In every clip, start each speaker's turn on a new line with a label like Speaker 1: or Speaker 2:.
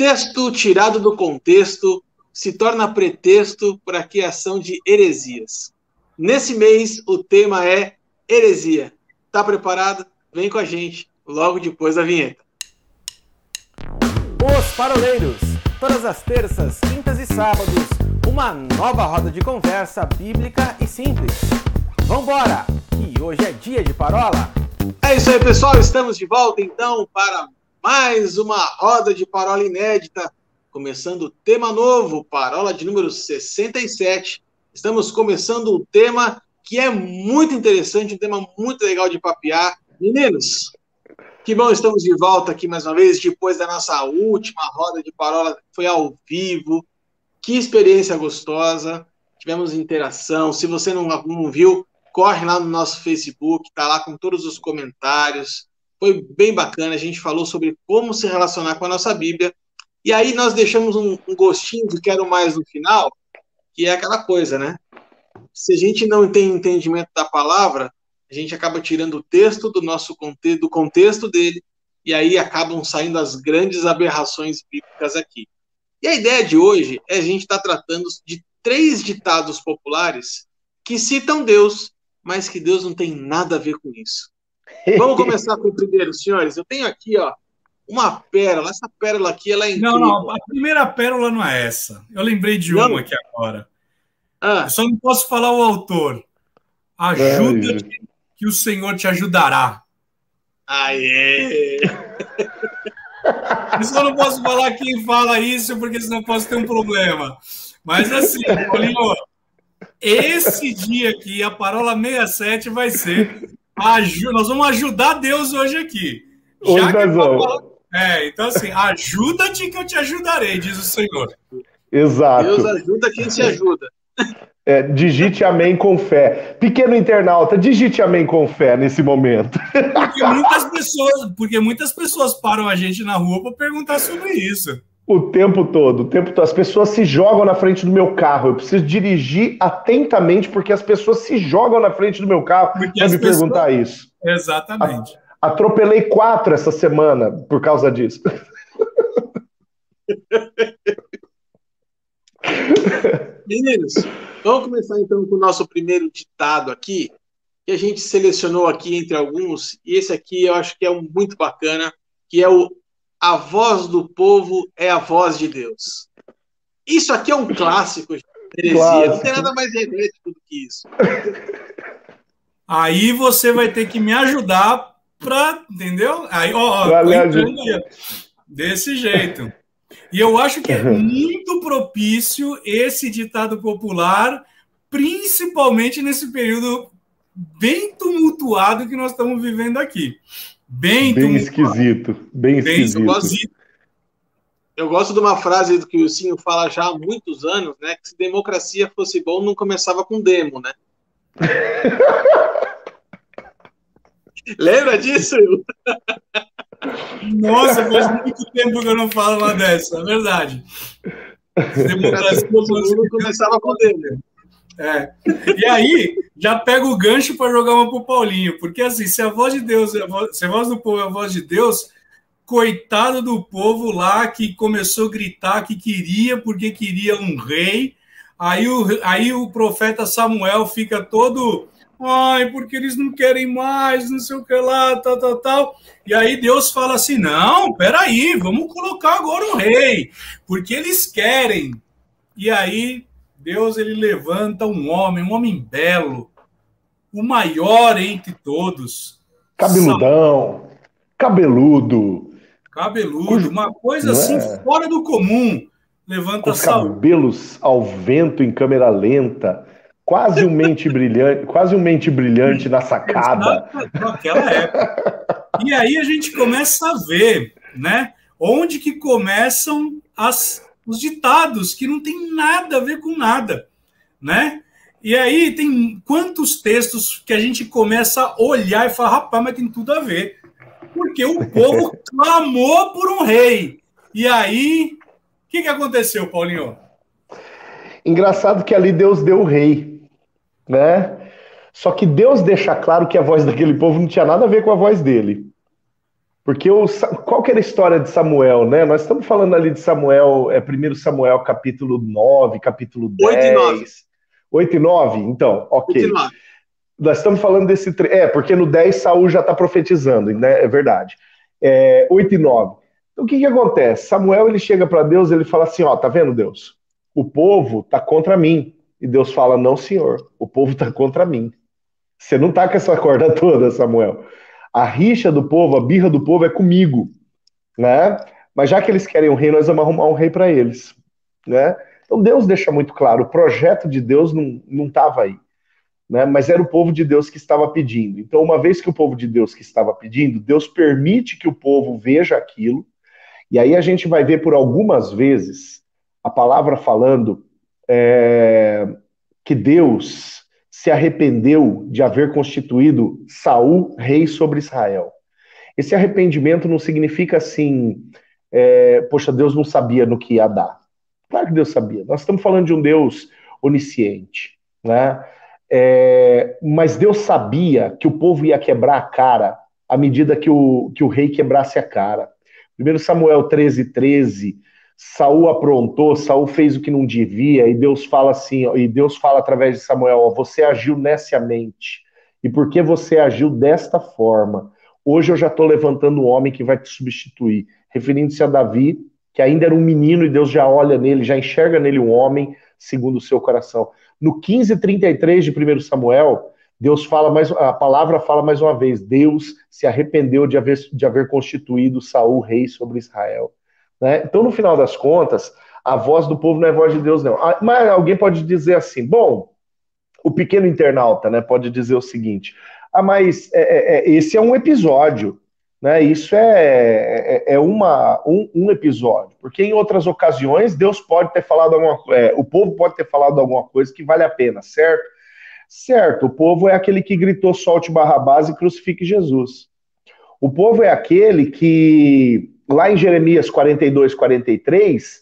Speaker 1: Texto tirado do contexto se torna pretexto para a criação de heresias. Nesse mês, o tema é heresia. Tá preparado? Vem com a gente logo depois da vinheta.
Speaker 2: Os Paroleiros, todas as terças, quintas e sábados, uma nova roda de conversa bíblica e simples. Vambora! E hoje é dia de parola.
Speaker 1: É isso aí, pessoal. Estamos de volta então para mais uma roda de parola inédita, começando tema novo, parola de número 67. Estamos começando um tema que é muito interessante, um tema muito legal de papear. Meninos, que bom, estamos de volta aqui mais uma vez, depois da nossa última roda de parola, foi ao vivo. Que experiência gostosa, tivemos interação. Se você não, não viu, corre lá no nosso Facebook, tá lá com todos os comentários foi bem bacana. A gente falou sobre como se relacionar com a nossa Bíblia. E aí nós deixamos um, um gostinho de quero mais no final, que é aquela coisa, né? Se a gente não tem entendimento da palavra, a gente acaba tirando o texto do nosso contexto, do contexto dele, e aí acabam saindo as grandes aberrações bíblicas aqui. E a ideia de hoje é a gente estar tá tratando de três ditados populares que citam Deus, mas que Deus não tem nada a ver com isso. Vamos começar com o primeiro, senhores. Eu tenho aqui, ó, uma pérola. Essa pérola aqui, ela é incrível.
Speaker 3: Não, não, a primeira pérola não é essa. Eu lembrei de não. uma aqui agora. Ah. Eu só não posso falar o autor. Ajuda é, que o Senhor te ajudará.
Speaker 1: Aê!
Speaker 3: Eu só não posso falar quem fala isso, porque senão posso ter um problema. Mas assim, Paulinho, esse dia aqui, a parola 67 vai ser Aju... Nós vamos ajudar Deus hoje aqui.
Speaker 4: Hoje Já nós vamos.
Speaker 3: É, então assim, ajuda-te que eu te ajudarei, diz o Senhor.
Speaker 4: Exato.
Speaker 1: Deus ajuda quem se ajuda.
Speaker 4: É, digite amém com fé. Pequeno internauta, digite amém com fé nesse momento.
Speaker 3: Porque muitas pessoas, porque muitas pessoas param a gente na rua para perguntar sobre isso.
Speaker 4: O tempo todo, o tempo todo. As pessoas se jogam na frente do meu carro. Eu preciso dirigir atentamente porque as pessoas se jogam na frente do meu carro para me pessoas... perguntar isso.
Speaker 3: Exatamente.
Speaker 4: Atropelei quatro essa semana por causa disso.
Speaker 1: Meninos, vamos começar então com o nosso primeiro ditado aqui, que a gente selecionou aqui entre alguns, e esse aqui eu acho que é um muito bacana, que é o a voz do povo é a voz de Deus. Isso aqui é um clássico de heresia. Clássico. Não tem nada mais herético do que isso.
Speaker 3: Aí você vai ter que me ajudar para, entendeu? Aí, ó, ó desse jeito. E eu acho que é muito propício esse ditado popular, principalmente nesse período bem tumultuado que nós estamos vivendo aqui. Bem,
Speaker 4: bem esquisito. Bem, bem esquisito.
Speaker 1: Eu gosto de uma frase que o Sinho fala já há muitos anos, né? Que se democracia fosse bom, não começava com demo, né? Lembra disso?
Speaker 3: Nossa, faz muito tempo que eu não falo uma dessa, é verdade.
Speaker 1: Democracia não começava com demo.
Speaker 3: É. E aí, já pega o gancho para jogar uma pro Paulinho, porque assim, se a voz de Deus, se a voz do povo é a voz de Deus, coitado do povo lá que começou a gritar que queria, porque queria um rei. Aí o, aí o profeta Samuel fica todo. Ai, porque eles não querem mais, não sei o que lá, tal, tal, tal. E aí Deus fala assim: não, peraí, vamos colocar agora um rei, porque eles querem. E aí Deus ele levanta um homem, um homem belo, o maior entre todos.
Speaker 4: Cabeludão, cabeludo.
Speaker 3: Cabeludo, cujo, uma coisa assim é? fora do comum. Levanta
Speaker 4: Os cabelos ao vento em câmera lenta, quase um mente brilhante, quase um mente brilhante na sacada.
Speaker 3: Naquela época. E aí a gente começa a ver, né? Onde que começam as os ditados, que não tem nada a ver com nada, né? E aí tem quantos textos que a gente começa a olhar e falar, rapaz, mas tem tudo a ver. Porque o povo clamou por um rei. E aí, o que, que aconteceu, Paulinho?
Speaker 4: Engraçado que ali Deus deu o rei, né? Só que Deus deixa claro que a voz daquele povo não tinha nada a ver com a voz dele. Porque o, qual que era a história de Samuel, né? Nós estamos falando ali de Samuel, é 1 Samuel capítulo 9, capítulo 10. 8 e 9. 8 e 9? Então, ok. 8 e 9. Nós estamos falando desse. É, porque no 10 Saul já está profetizando, né? É verdade. É, 8 e 9. Então o que, que acontece? Samuel ele chega para Deus ele fala assim: ó, tá vendo, Deus? O povo tá contra mim. E Deus fala: não, senhor, o povo tá contra mim. Você não tá com essa corda toda, Samuel. A rixa do povo, a birra do povo é comigo, né? Mas já que eles querem um rei, nós vamos arrumar um rei para eles, né? Então Deus deixa muito claro, o projeto de Deus não estava aí, né? Mas era o povo de Deus que estava pedindo. Então, uma vez que o povo de Deus que estava pedindo, Deus permite que o povo veja aquilo, e aí a gente vai ver por algumas vezes a palavra falando é, que Deus se arrependeu de haver constituído Saul rei sobre Israel. Esse arrependimento não significa assim, é, poxa, Deus não sabia no que ia dar. Claro que Deus sabia. Nós estamos falando de um Deus onisciente, né? É, mas Deus sabia que o povo ia quebrar a cara à medida que o, que o rei quebrasse a cara. 1 Samuel 13, 13 Saul aprontou, Saul fez o que não devia, e Deus fala assim, e Deus fala através de Samuel, ó, você agiu neciamente. E porque você agiu desta forma, hoje eu já estou levantando um homem que vai te substituir, referindo-se a Davi, que ainda era um menino e Deus já olha nele, já enxerga nele um homem segundo o seu coração. No 15:33 de 1 Samuel, Deus fala mais, a palavra fala mais uma vez, Deus se arrependeu de haver, de haver constituído Saul rei sobre Israel. Né? Então, no final das contas, a voz do povo não é voz de Deus, não. Ah, mas alguém pode dizer assim: bom, o pequeno internauta né, pode dizer o seguinte: ah, mas é, é, é esse é um episódio. Né, isso é, é, é uma, um, um, episódio, porque em outras ocasiões Deus pode ter falado alguma é, o povo pode ter falado alguma coisa que vale a pena, certo? Certo, o povo é aquele que gritou solte Barrabás e crucifique Jesus. O povo é aquele que lá em Jeremias 42, 43,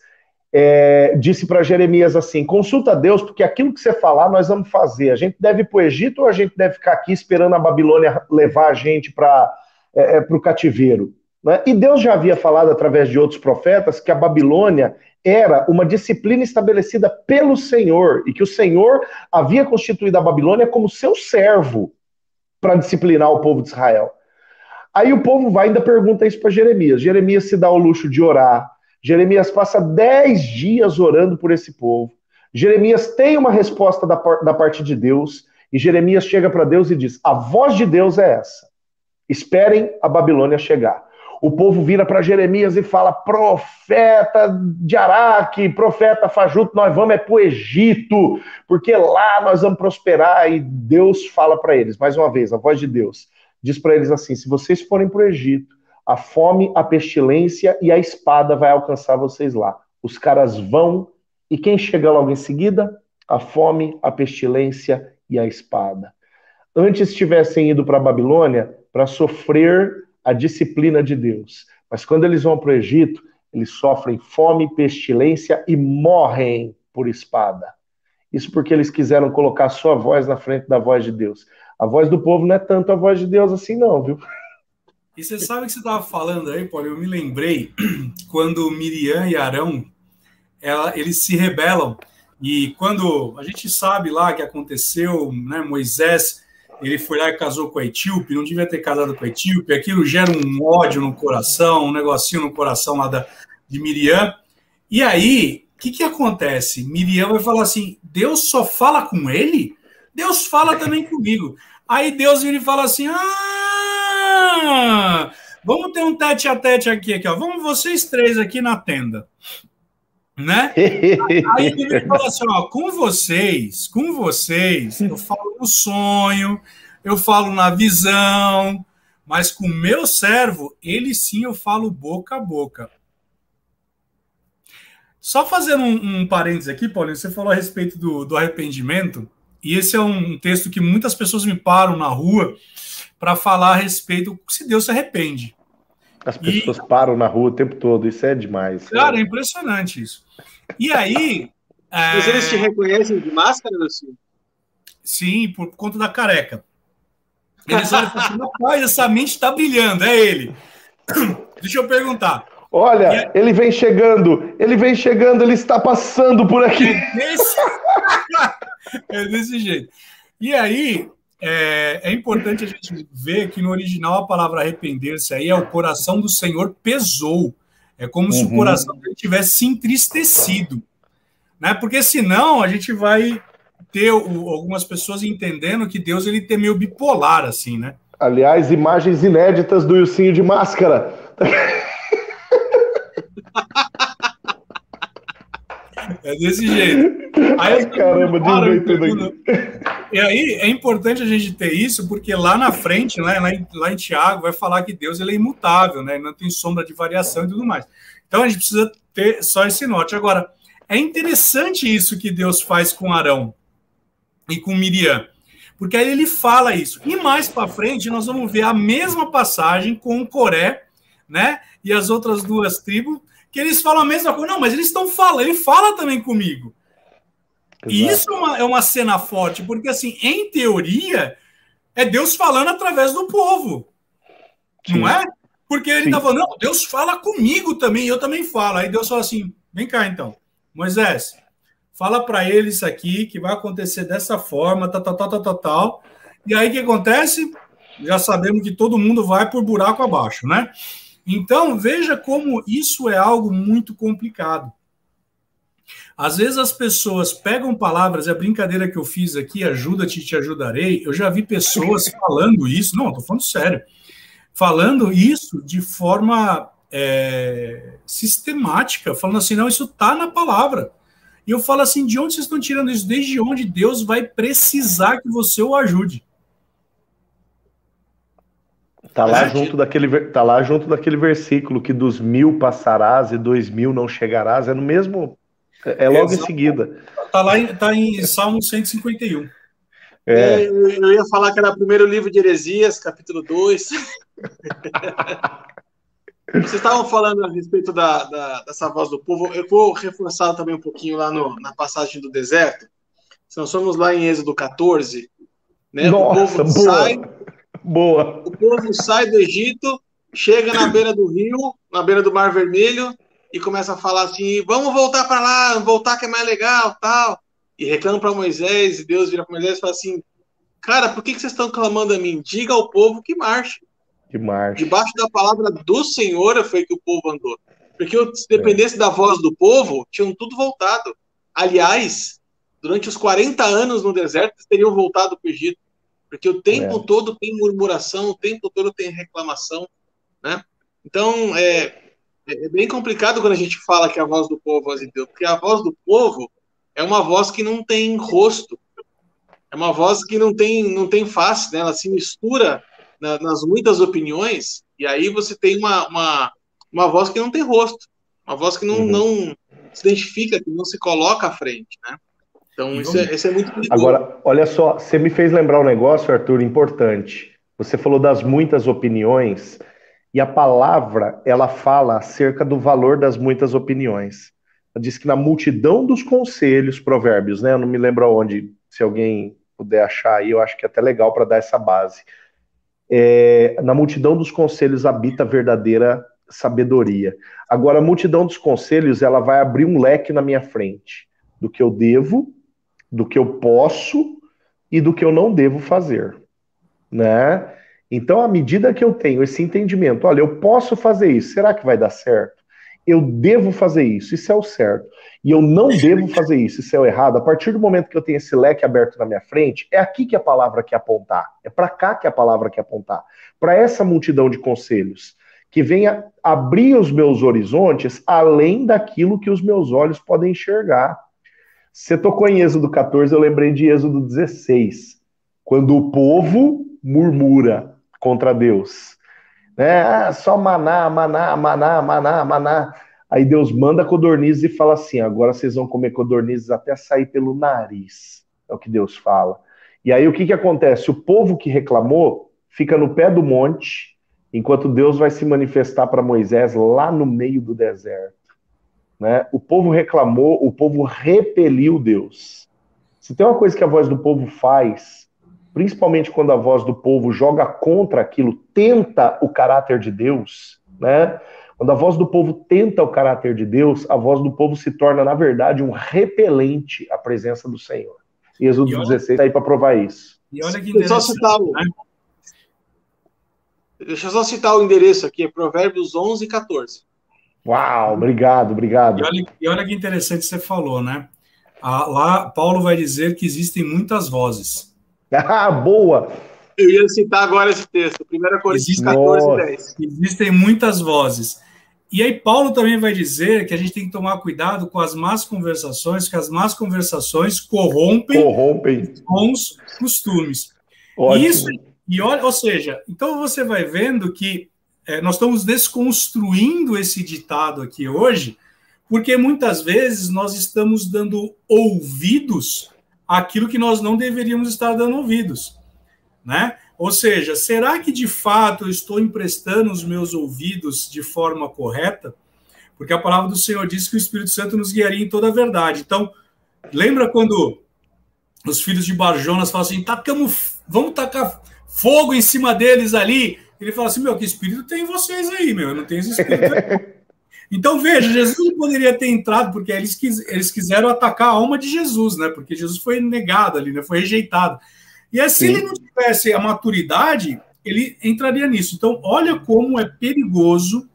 Speaker 4: é, disse para Jeremias assim: consulta Deus, porque aquilo que você falar nós vamos fazer. A gente deve ir para o Egito ou a gente deve ficar aqui esperando a Babilônia levar a gente para é, é o cativeiro? Né? E Deus já havia falado através de outros profetas que a Babilônia era uma disciplina estabelecida pelo Senhor e que o Senhor havia constituído a Babilônia como seu servo para disciplinar o povo de Israel. Aí o povo vai ainda pergunta isso para Jeremias. Jeremias se dá o luxo de orar. Jeremias passa dez dias orando por esse povo. Jeremias tem uma resposta da, da parte de Deus. E Jeremias chega para Deus e diz: A voz de Deus é essa. Esperem a Babilônia chegar. O povo vira para Jeremias e fala: Profeta de Araque, profeta fajuto, nós vamos é para o Egito, porque lá nós vamos prosperar. E Deus fala para eles, mais uma vez, a voz de Deus: diz para eles assim: se vocês forem para o Egito, a fome, a pestilência e a espada vai alcançar vocês lá. Os caras vão, e quem chega logo em seguida? A fome, a pestilência e a espada. Antes tivessem ido para a Babilônia para sofrer a disciplina de Deus. Mas quando eles vão para o Egito, eles sofrem fome, pestilência e morrem por espada. Isso porque eles quiseram colocar sua voz na frente da voz de Deus. A voz do povo não é tanto a voz de Deus assim, não, viu?
Speaker 3: E você sabe que você estava falando aí, Paulo? Eu me lembrei quando Miriam e Arão ela, eles se rebelam. E quando a gente sabe lá que aconteceu, né, Moisés ele foi lá e casou com a etíope, não devia ter casado com a etíope, aquilo gera um ódio no coração, um negocinho no coração lá da, de Miriam. E aí, o que, que acontece? Miriam vai falar assim: Deus só fala com ele? Deus fala também comigo. Aí Deus vira e fala assim: ah, vamos ter um tete a tete aqui, aqui, ó. Vamos vocês três aqui na tenda. Né? Aí ele fala assim: ó, com vocês, com vocês, eu falo no sonho, eu falo na visão, mas com o meu servo, ele sim eu falo boca a boca. Só fazendo um, um parênteses aqui, Paulinho, você falou a respeito do, do arrependimento. E esse é um texto que muitas pessoas me param na rua para falar a respeito se Deus se arrepende.
Speaker 4: As pessoas e... param na rua o tempo todo, isso é demais.
Speaker 3: Cara, é, é impressionante isso. E aí.
Speaker 1: Mas é... eles te reconhecem de máscara, Lucio?
Speaker 3: Sim, por conta da careca. Eles olham e falam assim, rapaz, essa mente está brilhando, é ele. deixa eu perguntar.
Speaker 4: Olha, ele vem chegando, ele vem chegando, ele está passando por aqui.
Speaker 3: É desse, é desse jeito. E aí, é, é, importante a gente ver que no original a palavra arrepender-se aí é o coração do Senhor pesou. É como uhum. se o uhum. coração dele tivesse se entristecido. Né? Porque senão a gente vai ter o, algumas pessoas entendendo que Deus ele tem meio bipolar, assim, né?
Speaker 4: Aliás, imagens inéditas do Ilcinho de máscara.
Speaker 3: É desse jeito.
Speaker 4: Aí, Ai, caramba, de tudo.
Speaker 3: E aí é importante a gente ter isso, porque lá na frente, né, lá, em, lá em Tiago, vai falar que Deus ele é imutável, né? Não tem sombra de variação e tudo mais. Então a gente precisa ter só esse norte. Agora, é interessante isso que Deus faz com Arão e com Miriam. Porque aí ele fala isso. E mais para frente, nós vamos ver a mesma passagem com o Coré, né? E as outras duas tribos, que eles falam a mesma coisa. Não, mas eles estão falando, ele fala também comigo. Exato. E isso é uma, é uma cena forte, porque, assim, em teoria, é Deus falando através do povo. Sim. Não é? Porque ele está falando, não, Deus fala comigo também, eu também falo. Aí Deus fala assim: vem cá então, Moisés, fala para ele isso aqui, que vai acontecer dessa forma, tal, tal, tal, tal, tal, tal. E aí o que acontece? Já sabemos que todo mundo vai por buraco abaixo, né? Então, veja como isso é algo muito complicado. Às vezes as pessoas pegam palavras, é a brincadeira que eu fiz aqui, ajuda-te, te ajudarei. Eu já vi pessoas falando isso, não, estou falando sério, falando isso de forma é, sistemática, falando assim, não, isso está na palavra. E eu falo assim, de onde vocês estão tirando isso? Desde onde Deus vai precisar que você o ajude?
Speaker 4: Tá lá, é, junto daquele, tá lá junto daquele versículo que dos mil passarás e dois mil não chegarás. É no mesmo. É logo Exato. em seguida.
Speaker 3: Tá lá em, tá em Salmo 151.
Speaker 1: É. é. Eu ia falar que era o primeiro livro de Heresias, capítulo 2. Vocês estavam falando a respeito da, da, dessa voz do povo. Eu vou reforçar também um pouquinho lá no, na passagem do deserto. Se nós somos lá em Êxodo 14, né?
Speaker 4: Nossa, o povo boa. sai Boa.
Speaker 1: O povo sai do Egito, chega na beira do rio, na beira do Mar Vermelho, e começa a falar assim: vamos voltar para lá, voltar que é mais legal, tal. E reclama para Moisés, e Deus vira para Moisés e fala assim: Cara, por que, que vocês estão clamando a mim? Diga ao povo que marche.
Speaker 4: Que marche.
Speaker 1: Debaixo da palavra do Senhor foi que o povo andou. Porque se dependesse é. da voz do povo, tinham tudo voltado. Aliás, durante os 40 anos no deserto, eles teriam voltado para o Egito. Porque o tempo é. todo tem murmuração, o tempo todo tem reclamação, né? Então, é, é bem complicado quando a gente fala que a voz do povo é a voz de Deus, porque a voz do povo é uma voz que não tem rosto, é uma voz que não tem, não tem face, né? ela se mistura na, nas muitas opiniões, e aí você tem uma, uma, uma voz que não tem rosto, uma voz que não, uhum. não se identifica, que não se coloca à frente, né? Então, isso é, isso é muito
Speaker 4: perigoso. Agora, olha só, você me fez lembrar um negócio, Arthur, importante. Você falou das muitas opiniões, e a palavra, ela fala acerca do valor das muitas opiniões. Ela diz que na multidão dos conselhos, provérbios, né? Eu não me lembro onde, se alguém puder achar aí, eu acho que é até legal para dar essa base. É, na multidão dos conselhos habita a verdadeira sabedoria. Agora, a multidão dos conselhos, ela vai abrir um leque na minha frente do que eu devo do que eu posso e do que eu não devo fazer, né? Então, à medida que eu tenho esse entendimento, olha, eu posso fazer isso, será que vai dar certo? Eu devo fazer isso, isso é o certo. E eu não devo fazer isso, isso é o errado. A partir do momento que eu tenho esse leque aberto na minha frente, é aqui que a palavra quer apontar. É para cá que a palavra quer apontar. Para essa multidão de conselhos, que venha abrir os meus horizontes além daquilo que os meus olhos podem enxergar. Você tocou em Êxodo 14, eu lembrei de Êxodo 16, quando o povo murmura contra Deus. Né? Ah, só maná, maná, maná, maná, maná. Aí Deus manda codornizes e fala assim: agora vocês vão comer codornizes até sair pelo nariz. É o que Deus fala. E aí o que, que acontece? O povo que reclamou fica no pé do monte, enquanto Deus vai se manifestar para Moisés lá no meio do deserto. Né? O povo reclamou, o povo repeliu Deus. Se tem uma coisa que a voz do povo faz, principalmente quando a voz do povo joga contra aquilo, tenta o caráter de Deus, né? Quando a voz do povo tenta o caráter de Deus, a voz do povo se torna, na verdade, um repelente à presença do Senhor. E Êxodo olha, 16 está aí para provar isso.
Speaker 1: E olha que interessante. Só citar o, né? Deixa eu só citar o endereço aqui, é Provérbios 11 e 14.
Speaker 4: Uau, obrigado, obrigado.
Speaker 3: E olha, e olha que interessante você falou, né? Ah, lá, Paulo vai dizer que existem muitas vozes.
Speaker 4: Ah, boa!
Speaker 1: Eu ia citar agora esse texto, 1 Coríntios 14, Nossa. 10.
Speaker 3: Existem muitas vozes. E aí Paulo também vai dizer que a gente tem que tomar cuidado com as más conversações, que as más conversações corrompem,
Speaker 4: corrompem.
Speaker 3: bons costumes. Ótimo. Isso, e olha, ou seja, então você vai vendo que é, nós estamos desconstruindo esse ditado aqui hoje, porque muitas vezes nós estamos dando ouvidos àquilo que nós não deveríamos estar dando ouvidos, né? Ou seja, será que de fato eu estou emprestando os meus ouvidos de forma correta? Porque a palavra do Senhor diz que o Espírito Santo nos guiaria em toda a verdade. Então, lembra quando os filhos de Barjonas falam assim: tacamos, vamos tacar fogo em cima deles ali? Ele fala assim: meu, que espírito tem vocês aí, meu? Eu não tenho esse espírito. Então, veja, Jesus poderia ter entrado, porque eles, quis, eles quiseram atacar a alma de Jesus, né? Porque Jesus foi negado ali, né? Foi rejeitado. E assim, se ele não tivesse a maturidade, ele entraria nisso. Então, olha como é perigoso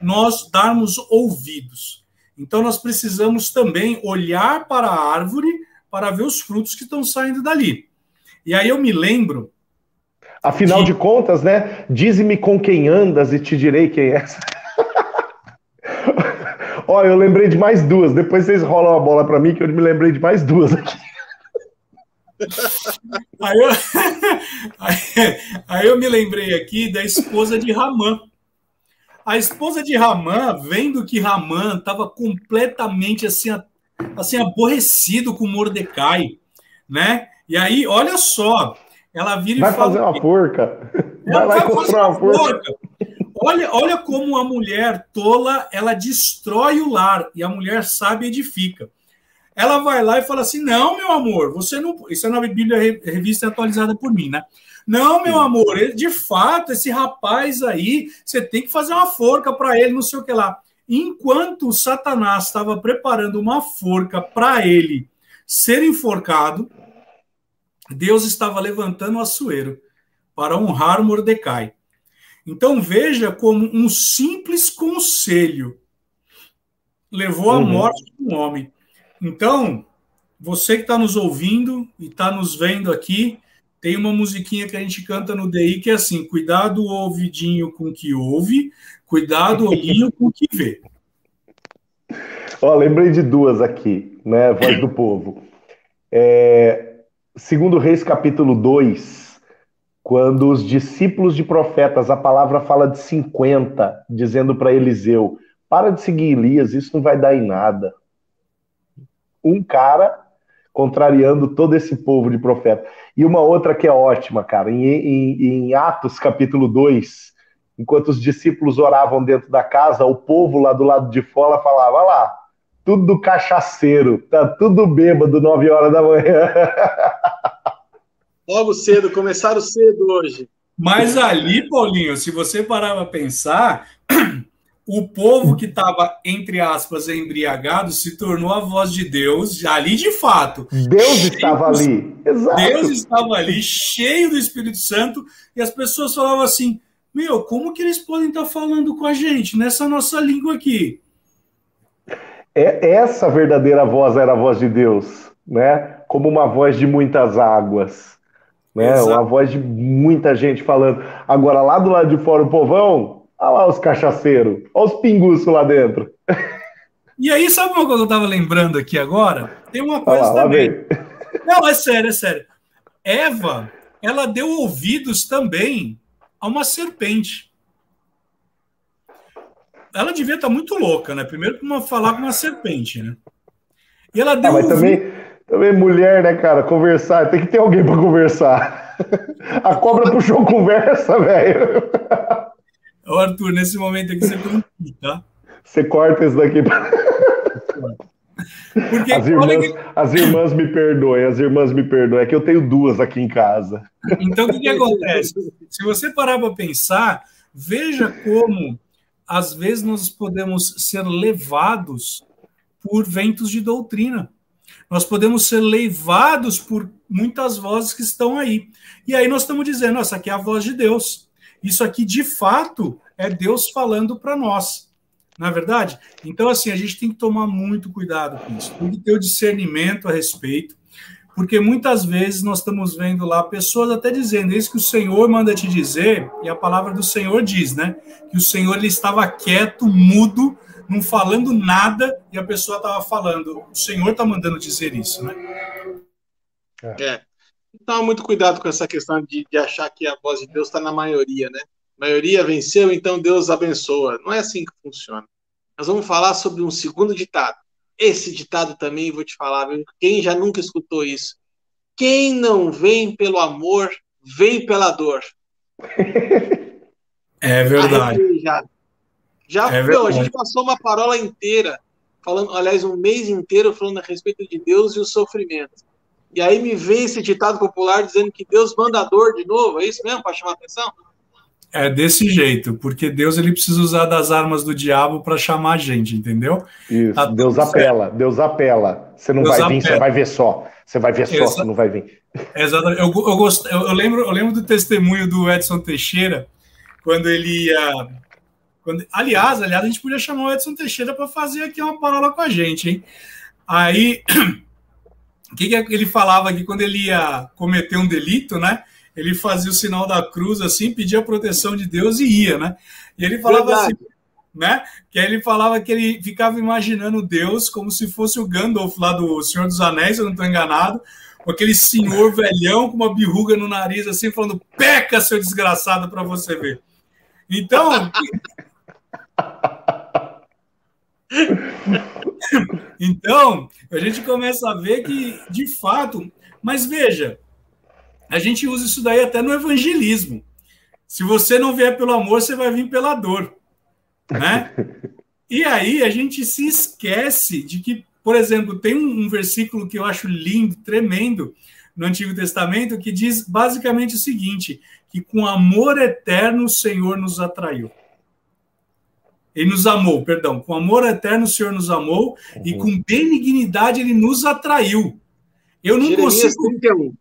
Speaker 3: nós darmos ouvidos. Então, nós precisamos também olhar para a árvore para ver os frutos que estão saindo dali. E aí eu me lembro.
Speaker 4: Afinal de, de contas, né? Dize-me com quem andas e te direi quem és. Olha, eu lembrei de mais duas. Depois vocês rolam a bola para mim, que eu me lembrei de mais duas aqui.
Speaker 3: Aí eu, aí, aí eu me lembrei aqui da esposa de Ramã. A esposa de Ramã, vendo que Ramã estava completamente assim, assim aborrecido com Mordecai, né? E aí, olha só, ela vira
Speaker 4: vai e fala. Vai fazer uma porca. Vai lá comprar uma porca. porca.
Speaker 3: Olha, olha como a mulher tola, ela destrói o lar e a mulher sabe edifica. Ela vai lá e fala assim: Não, meu amor, você não. Isso é na Bíblia revista atualizada por mim, né? Não, meu amor, de fato, esse rapaz aí, você tem que fazer uma forca para ele, não sei o que lá. Enquanto Satanás estava preparando uma forca para ele ser enforcado, Deus estava levantando o açoeiro para honrar Mordecai. Então veja como um simples conselho levou à uhum. morte de um homem. Então, você que está nos ouvindo e está nos vendo aqui, tem uma musiquinha que a gente canta no DI que é assim: cuidado o ouvidinho com o que ouve, cuidado o olhinho com o que vê.
Speaker 4: Ó, lembrei de duas aqui, né? Voz do povo. É, segundo Reis, capítulo 2, quando os discípulos de profetas, a palavra fala de 50, dizendo para Eliseu: para de seguir Elias, isso não vai dar em nada. Um cara contrariando todo esse povo de profeta. E uma outra que é ótima, cara, em, em, em Atos capítulo 2, enquanto os discípulos oravam dentro da casa, o povo lá do lado de fora falava: lá, tudo cachaceiro, tá tudo bêbado, 9 horas da manhã.
Speaker 1: Logo cedo, começaram cedo hoje.
Speaker 3: Mas ali, Paulinho, se você parar para pensar, o povo que estava, entre aspas, embriagado se tornou a voz de Deus, ali de fato.
Speaker 4: Deus estava ali.
Speaker 3: Exato. Deus estava ali, cheio do Espírito Santo, e as pessoas falavam assim: Meu, como que eles podem estar falando com a gente nessa nossa língua aqui?
Speaker 4: É, essa verdadeira voz era a voz de Deus, né? Como uma voz de muitas águas. Né? Exato. Uma voz de muita gente falando. Agora, lá do lado de fora, o povão, Olha lá os cachaceiros, olha os pinguços lá dentro.
Speaker 3: E aí, sabe uma coisa que eu estava lembrando aqui agora? Tem uma coisa lá, também. Lá Não, é sério, é sério. Eva, ela deu ouvidos também a uma serpente. Ela devia estar tá muito louca, né? Primeiro para falar com uma serpente, né?
Speaker 4: E ela deu ah, mas ouvido... também, também mulher, né, cara? Conversar, tem que ter alguém para conversar. A cobra puxou conversa, velho.
Speaker 3: Ô, Arthur, nesse momento aqui você tem tá?
Speaker 4: Você corta isso daqui. Porque, as, irmãs, que... as irmãs me perdoem, as irmãs me perdoem. É que eu tenho duas aqui em casa.
Speaker 3: Então, o que, que acontece? Se você parar para pensar, veja como às vezes nós podemos ser levados por ventos de doutrina. Nós podemos ser levados por muitas vozes que estão aí. E aí nós estamos dizendo, essa aqui é a voz de Deus. Isso aqui, de fato, é Deus falando para nós. Na é verdade? Então, assim, a gente tem que tomar muito cuidado com isso. Tem que ter o discernimento a respeito, porque muitas vezes nós estamos vendo lá pessoas até dizendo isso que o Senhor manda te dizer, e a palavra do Senhor diz, né? Que o Senhor ele estava quieto, mudo, não falando nada, e a pessoa estava falando. O Senhor está mandando dizer isso, né?
Speaker 1: É. Então, muito cuidado com essa questão de, de achar que a voz de Deus está na maioria, né? A maioria venceu, então Deus abençoa. Não é assim que funciona. Nós vamos falar sobre um segundo ditado. Esse ditado também vou te falar, viu? quem já nunca escutou isso? Quem não vem pelo amor, vem pela dor.
Speaker 3: É verdade.
Speaker 1: Já é a gente passou uma parola inteira, falando, aliás, um mês inteiro falando a respeito de Deus e o sofrimento. E aí me vem esse ditado popular dizendo que Deus manda a dor de novo, é isso mesmo, para chamar atenção?
Speaker 3: É desse jeito, porque Deus ele precisa usar das armas do diabo para chamar a gente, entendeu?
Speaker 4: Isso, tá Deus apela, certo. Deus apela. Você não Deus vai vir, você vai ver só. Você vai ver só, você não vai vir.
Speaker 3: Exatamente. Eu, eu, gost... eu, lembro, eu lembro do testemunho do Edson Teixeira, quando ele ia. Quando... Aliás, aliás, a gente podia chamar o Edson Teixeira para fazer aqui uma parola com a gente, hein? Aí, o que, que ele falava aqui quando ele ia cometer um delito, né? ele fazia o sinal da cruz assim, pedia a proteção de Deus e ia, né? E ele falava Verdade. assim, né? Que aí ele falava que ele ficava imaginando Deus como se fosse o Gandalf lá do Senhor dos Anéis, eu não estou enganado, com aquele senhor velhão com uma birruga no nariz assim, falando: "Peca, seu desgraçado, para você ver". Então, então, a gente começa a ver que, de fato, mas veja, a gente usa isso daí até no evangelismo. Se você não vier pelo amor, você vai vir pela dor, né? e aí a gente se esquece de que, por exemplo, tem um, um versículo que eu acho lindo, tremendo, no Antigo Testamento, que diz basicamente o seguinte: que com amor eterno o Senhor nos atraiu. Ele nos amou, perdão, com amor eterno o Senhor nos amou uhum. e com benignidade ele nos atraiu. Eu não Jeremias consigo. 31.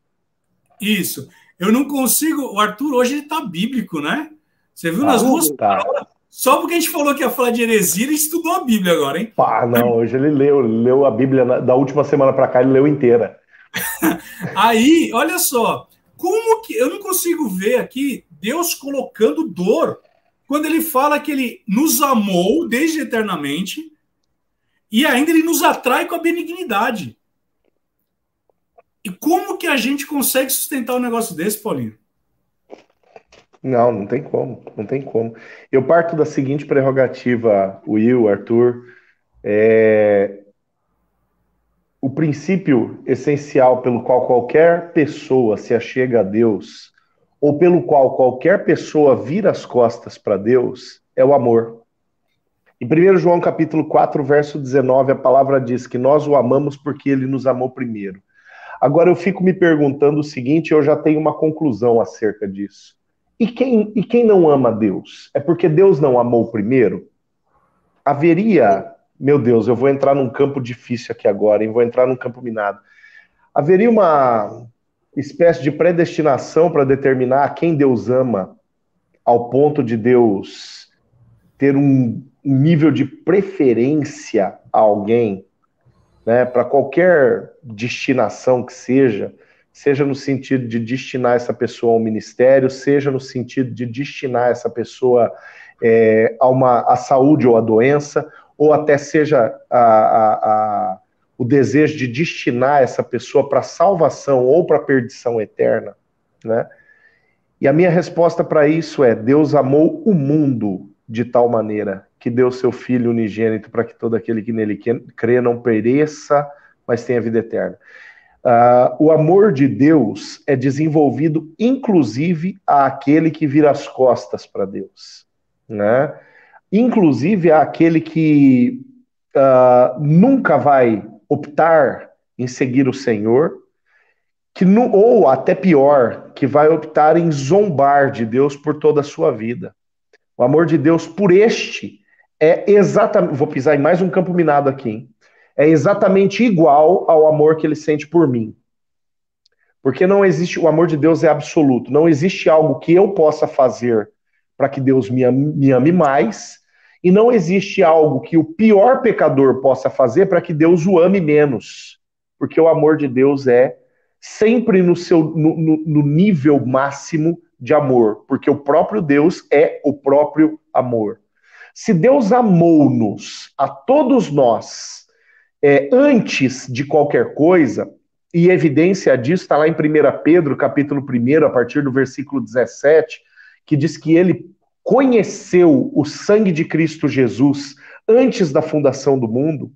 Speaker 3: Isso. Eu não consigo. O Arthur hoje ele tá bíblico, né? Você viu nas duas tá. Só porque a gente falou que ia falar de heresia, ele estudou a Bíblia agora, hein?
Speaker 4: Pá, não, hoje ele leu, leu a Bíblia da última semana para cá, ele leu inteira.
Speaker 3: Aí, olha só, como que eu não consigo ver aqui Deus colocando dor quando ele fala que ele nos amou desde eternamente e ainda ele nos atrai com a benignidade. E como que a gente consegue sustentar um negócio desse, Paulinho?
Speaker 4: Não, não tem como, não tem como. Eu parto da seguinte prerrogativa, Will, Arthur, é... o princípio essencial pelo qual qualquer pessoa se achega a Deus, ou pelo qual qualquer pessoa vira as costas para Deus, é o amor. Em 1 João capítulo 4, verso 19, a palavra diz que nós o amamos porque ele nos amou primeiro. Agora eu fico me perguntando o seguinte, eu já tenho uma conclusão acerca disso. E quem, e quem não ama Deus? É porque Deus não amou primeiro? Haveria, meu Deus, eu vou entrar num campo difícil aqui agora, hein? vou entrar num campo minado. Haveria uma espécie de predestinação para determinar quem Deus ama, ao ponto de Deus ter um nível de preferência a alguém né, para qualquer destinação que seja, seja no sentido de destinar essa pessoa ao ministério, seja no sentido de destinar essa pessoa é, a uma a saúde ou a doença, ou até seja a, a, a, o desejo de destinar essa pessoa para salvação ou para perdição eterna, né? E a minha resposta para isso é: Deus amou o mundo de tal maneira que deu seu Filho unigênito para que todo aquele que nele crê não pereça, mas tenha vida eterna. Uh, o amor de Deus é desenvolvido, inclusive, àquele que vira as costas para Deus, né? Inclusive àquele que uh, nunca vai optar em seguir o Senhor, que ou até pior, que vai optar em zombar de Deus por toda a sua vida. O amor de Deus por este é exatamente. Vou pisar em mais um campo minado aqui. Hein? É exatamente igual ao amor que ele sente por mim. Porque não existe. O amor de Deus é absoluto. Não existe algo que eu possa fazer para que Deus me ame, me ame mais. E não existe algo que o pior pecador possa fazer para que Deus o ame menos. Porque o amor de Deus é sempre no seu no, no, no nível máximo de amor, porque o próprio Deus é o próprio amor. Se Deus amou-nos a todos nós é, antes de qualquer coisa, e evidência disso está lá em 1 Pedro, capítulo 1, a partir do versículo 17, que diz que ele conheceu o sangue de Cristo Jesus antes da fundação do mundo.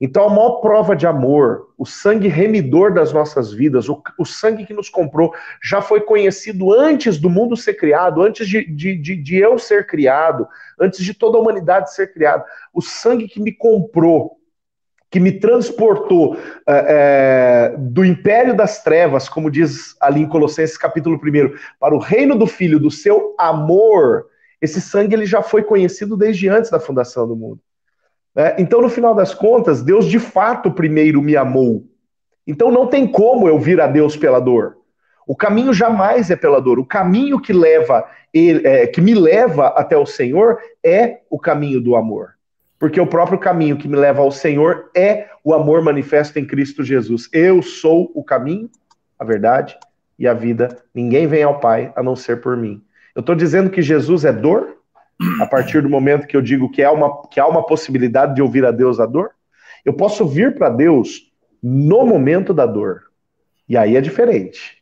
Speaker 4: Então, a maior prova de amor, o sangue remidor das nossas vidas, o, o sangue que nos comprou, já foi conhecido antes do mundo ser criado, antes de, de, de, de eu ser criado, antes de toda a humanidade ser criada. O sangue que me comprou, que me transportou é, do império das trevas, como diz ali em Colossenses capítulo 1, para o reino do Filho, do seu amor, esse sangue ele já foi conhecido desde antes da fundação do mundo. É, então, no final das contas, Deus de fato primeiro me amou. Então não tem como eu vir a Deus pela dor. O caminho jamais é pela dor. O caminho que leva ele, é, que me leva até o Senhor é o caminho do amor. Porque o próprio caminho que me leva ao Senhor é o amor manifesto em Cristo Jesus. Eu sou o caminho, a verdade e a vida. Ninguém vem ao Pai a não ser por mim. Eu estou dizendo que Jesus é dor? a partir do momento que eu digo que há uma, que há uma possibilidade de ouvir a Deus a dor, eu posso vir para Deus no momento da dor. E aí é diferente.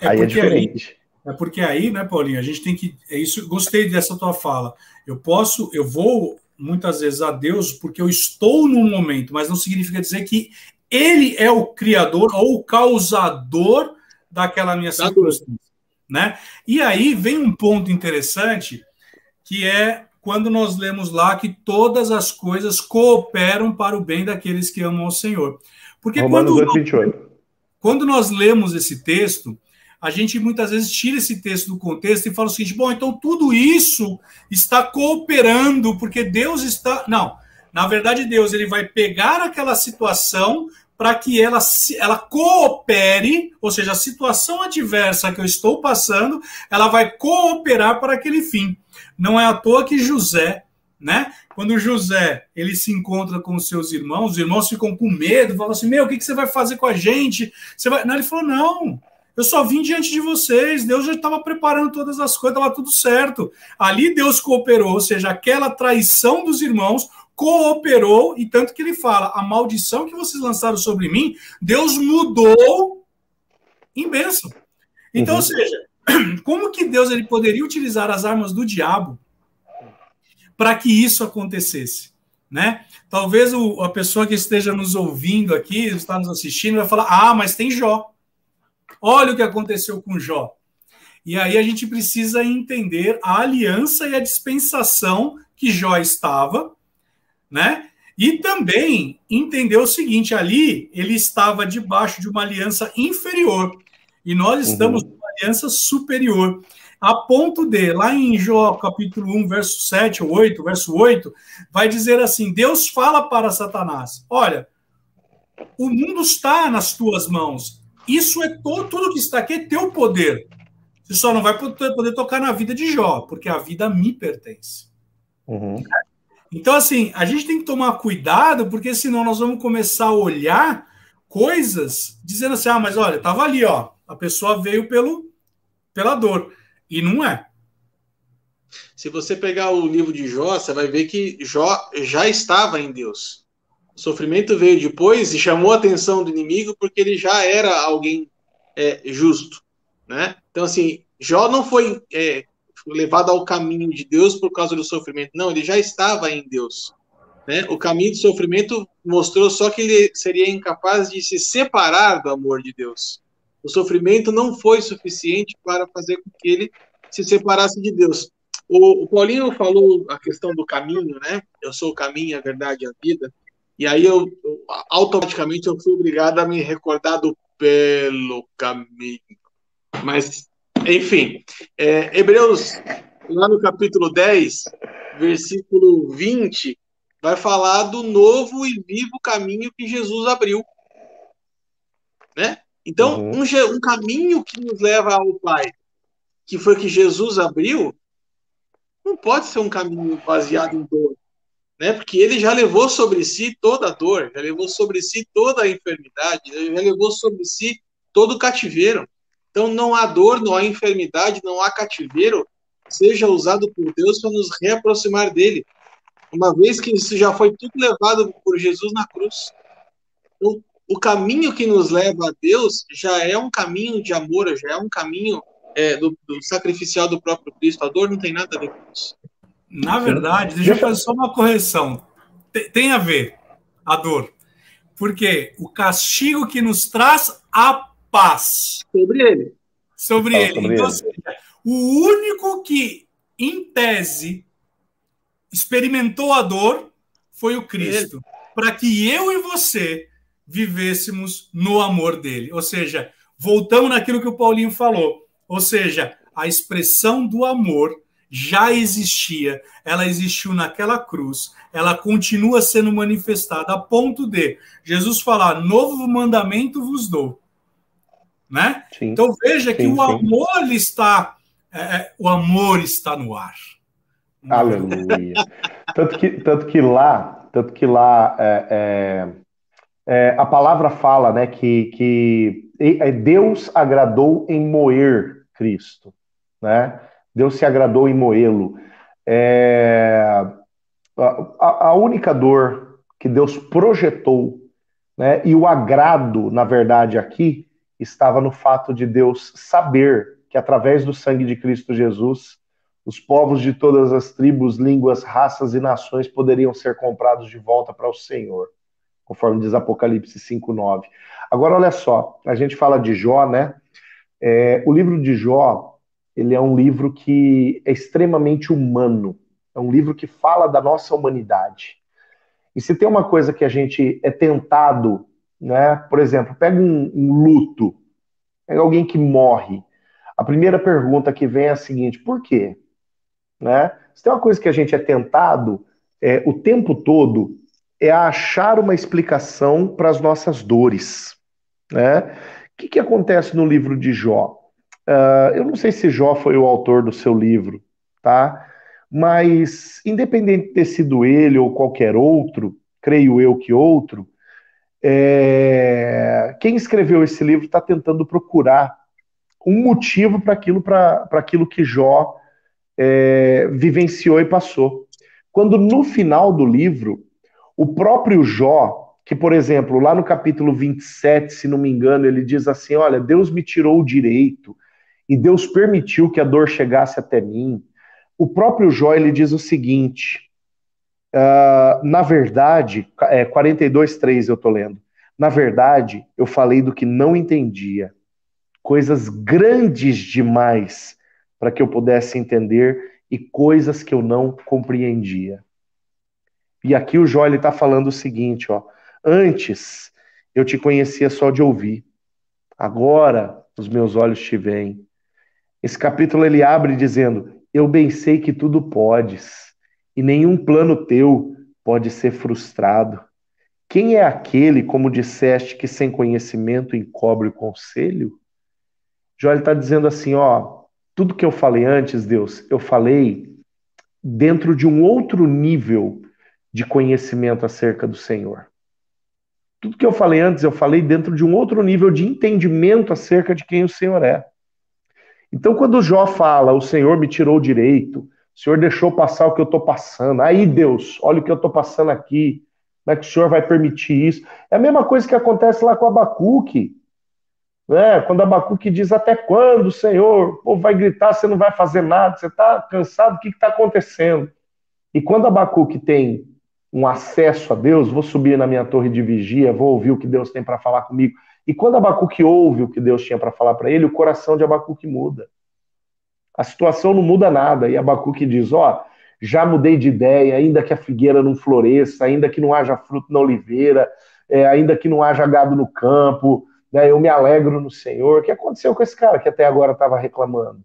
Speaker 4: É aí é diferente.
Speaker 3: Aí, é porque aí, né, Paulinho, a gente tem que. É isso, gostei dessa tua fala. Eu posso, eu vou muitas vezes a Deus porque eu estou no momento, mas não significa dizer que Ele é o criador ou o causador daquela minha circunstância. Né? E aí vem um ponto interessante que é quando nós lemos lá que todas as coisas cooperam para o bem daqueles que amam ao Senhor. Porque Romanos quando, 8, quando nós lemos esse texto, a gente muitas vezes tira esse texto do contexto e fala o seguinte: bom, então tudo isso está cooperando, porque Deus está. Não, na verdade, Deus ele vai pegar aquela situação para que ela, ela coopere, ou seja, a situação adversa que eu estou passando, ela vai cooperar para aquele fim. Não é à toa que José, né? Quando José ele se encontra com seus irmãos, os irmãos ficam com medo, falam assim: Meu, o que, que você vai fazer com a gente? Você vai... Não, ele falou: Não, eu só vim diante de vocês. Deus já estava preparando todas as coisas, estava tudo certo. Ali Deus cooperou, ou seja, aquela traição dos irmãos cooperou, e tanto que ele fala: a maldição que vocês lançaram sobre mim, Deus mudou em bênção. Então, uhum. ou seja, como que Deus ele poderia utilizar as armas do diabo para que isso acontecesse? Né? Talvez o, a pessoa que esteja nos ouvindo aqui, está nos assistindo, vai falar: ah, mas tem Jó. Olha o que aconteceu com Jó. E aí a gente precisa entender a aliança e a dispensação que Jó estava, né? E também entender o seguinte: ali ele estava debaixo de uma aliança inferior e nós uhum. estamos uhum aliança superior. A ponto de, lá em Jó capítulo 1, verso 7 ou 8, verso 8, vai dizer assim: Deus fala para Satanás: Olha, o mundo está nas tuas mãos. Isso é todo, tudo que está aqui é teu poder. Você só não vai poder, poder tocar na vida de Jó, porque a vida me pertence. Uhum. Então, assim, a gente tem que tomar cuidado, porque senão nós vamos começar a olhar coisas dizendo assim: ah, mas olha, estava ali, ó. A pessoa veio pelo, pela dor. E não é.
Speaker 1: Se você pegar o livro de Jó, você vai ver que Jó já estava em Deus. O sofrimento veio depois e chamou a atenção do inimigo porque ele já era alguém é, justo. Né? Então, assim, Jó não foi é, levado ao caminho de Deus por causa do sofrimento. Não, ele já estava em Deus. Né? O caminho do sofrimento mostrou só que ele seria incapaz de se separar do amor de Deus. O sofrimento não foi suficiente para fazer com que ele se separasse de Deus. O, o Paulinho falou a questão do caminho, né? Eu sou o caminho, a verdade e a vida. E aí eu, eu automaticamente eu fui obrigado a me recordar do pelo caminho. Mas, enfim, é, Hebreus lá no capítulo 10, versículo 20, vai falar do novo e vivo caminho que Jesus abriu. Né? Então, uhum. um, um caminho que nos leva ao Pai, que foi que Jesus abriu, não pode ser um caminho baseado em dor, né? Porque ele já levou sobre si toda a dor, já levou sobre si toda a enfermidade, já levou sobre si todo o cativeiro. Então não há dor, não há enfermidade, não há cativeiro seja usado por Deus para nos reaproximar dele, uma vez que isso já foi tudo levado por Jesus na cruz. Então, o caminho que nos leva a Deus já é um caminho de amor, já é um caminho é, do, do, sacrificial do próprio Cristo. A dor não tem nada a ver com isso.
Speaker 3: Na verdade, deixa eu fazer só uma correção. Tem, tem a ver a dor. Porque o castigo que nos traz a paz.
Speaker 1: Sobre ele.
Speaker 3: Sobre ele. Sobre então, ele. Seja, o único que, em tese, experimentou a dor foi o Cristo. Para que eu e você vivêssemos no amor dele. Ou seja, voltamos naquilo que o Paulinho falou. Ou seja, a expressão do amor já existia, ela existiu naquela cruz, ela continua sendo manifestada a ponto de Jesus falar: novo mandamento vos dou. Né? Sim, então veja sim, que o amor está, é, é, o amor está no ar.
Speaker 4: Aleluia. tanto, que, tanto que lá, tanto que lá é, é, é a palavra fala né, que, que Deus agradou em moer Cristo, né? Deus se agradou em moê-lo. É, a, a, única dor que Deus projetou, né, e o agrado, na verdade, aqui, estava no fato de Deus saber que através do sangue de Cristo Jesus, os povos de todas as tribos, línguas, raças e nações poderiam ser comprados de volta para o Senhor, conforme diz Apocalipse 5:9. Agora olha só, a gente fala de Jó, né? É, o livro de Jó, ele é um livro que é extremamente humano. É um livro que fala da nossa humanidade. E se tem uma coisa que a gente é tentado, né? Por exemplo, pega um, um luto, pega alguém que morre. A primeira pergunta que vem é a seguinte: por quê? Né? Se tem uma coisa que a gente é tentado é, o tempo todo é achar uma explicação para as nossas dores, né? que, que acontece no livro de Jó? Uh, eu não sei se Jó foi o autor do seu livro, tá? Mas, independente de ter sido ele ou qualquer outro, creio eu que outro, é... quem escreveu esse livro está tentando procurar um motivo para aquilo, aquilo que Jó é, vivenciou e passou. Quando no final do livro, o próprio Jó que, por exemplo, lá no capítulo 27, se não me engano, ele diz assim: Olha, Deus me tirou o direito e Deus permitiu que a dor chegasse até mim. O próprio Jó ele diz o seguinte: uh, na verdade, é, 42,3 eu estou lendo. Na verdade, eu falei do que não entendia, coisas grandes demais para que eu pudesse entender e coisas que eu não compreendia. E aqui o Jó está falando o seguinte, ó. Antes eu te conhecia só de ouvir. Agora os meus olhos te veem. Esse capítulo ele abre dizendo: Eu bem sei que tudo podes, e nenhum plano teu pode ser frustrado. Quem é aquele, como disseste, que sem conhecimento encobre o conselho? Jó está dizendo assim: ó, tudo que eu falei antes, Deus, eu falei dentro de um outro nível de conhecimento acerca do Senhor. Tudo que eu falei antes, eu falei dentro de um outro nível de entendimento acerca de quem o Senhor é. Então, quando Jó fala, o Senhor me tirou o direito, o Senhor deixou passar o que eu estou passando, aí Deus, olha o que eu estou passando aqui, como é que o Senhor vai permitir isso? É a mesma coisa que acontece lá com Abacuque. Né? Quando Abacuque diz, até quando, Senhor? O povo vai gritar, você não vai fazer nada, você está cansado, o que está acontecendo? E quando Abacuque tem um acesso a Deus, vou subir na minha torre de vigia, vou ouvir o que Deus tem para falar comigo. E quando Abacuque ouve o que Deus tinha para falar para ele, o coração de Abacuque muda. A situação não muda nada. E Abacuque diz: Ó, já mudei de ideia, ainda que a figueira não floresça, ainda que não haja fruto na oliveira, é, ainda que não haja gado no campo, né, eu me alegro no Senhor. O que aconteceu com esse cara que até agora estava reclamando?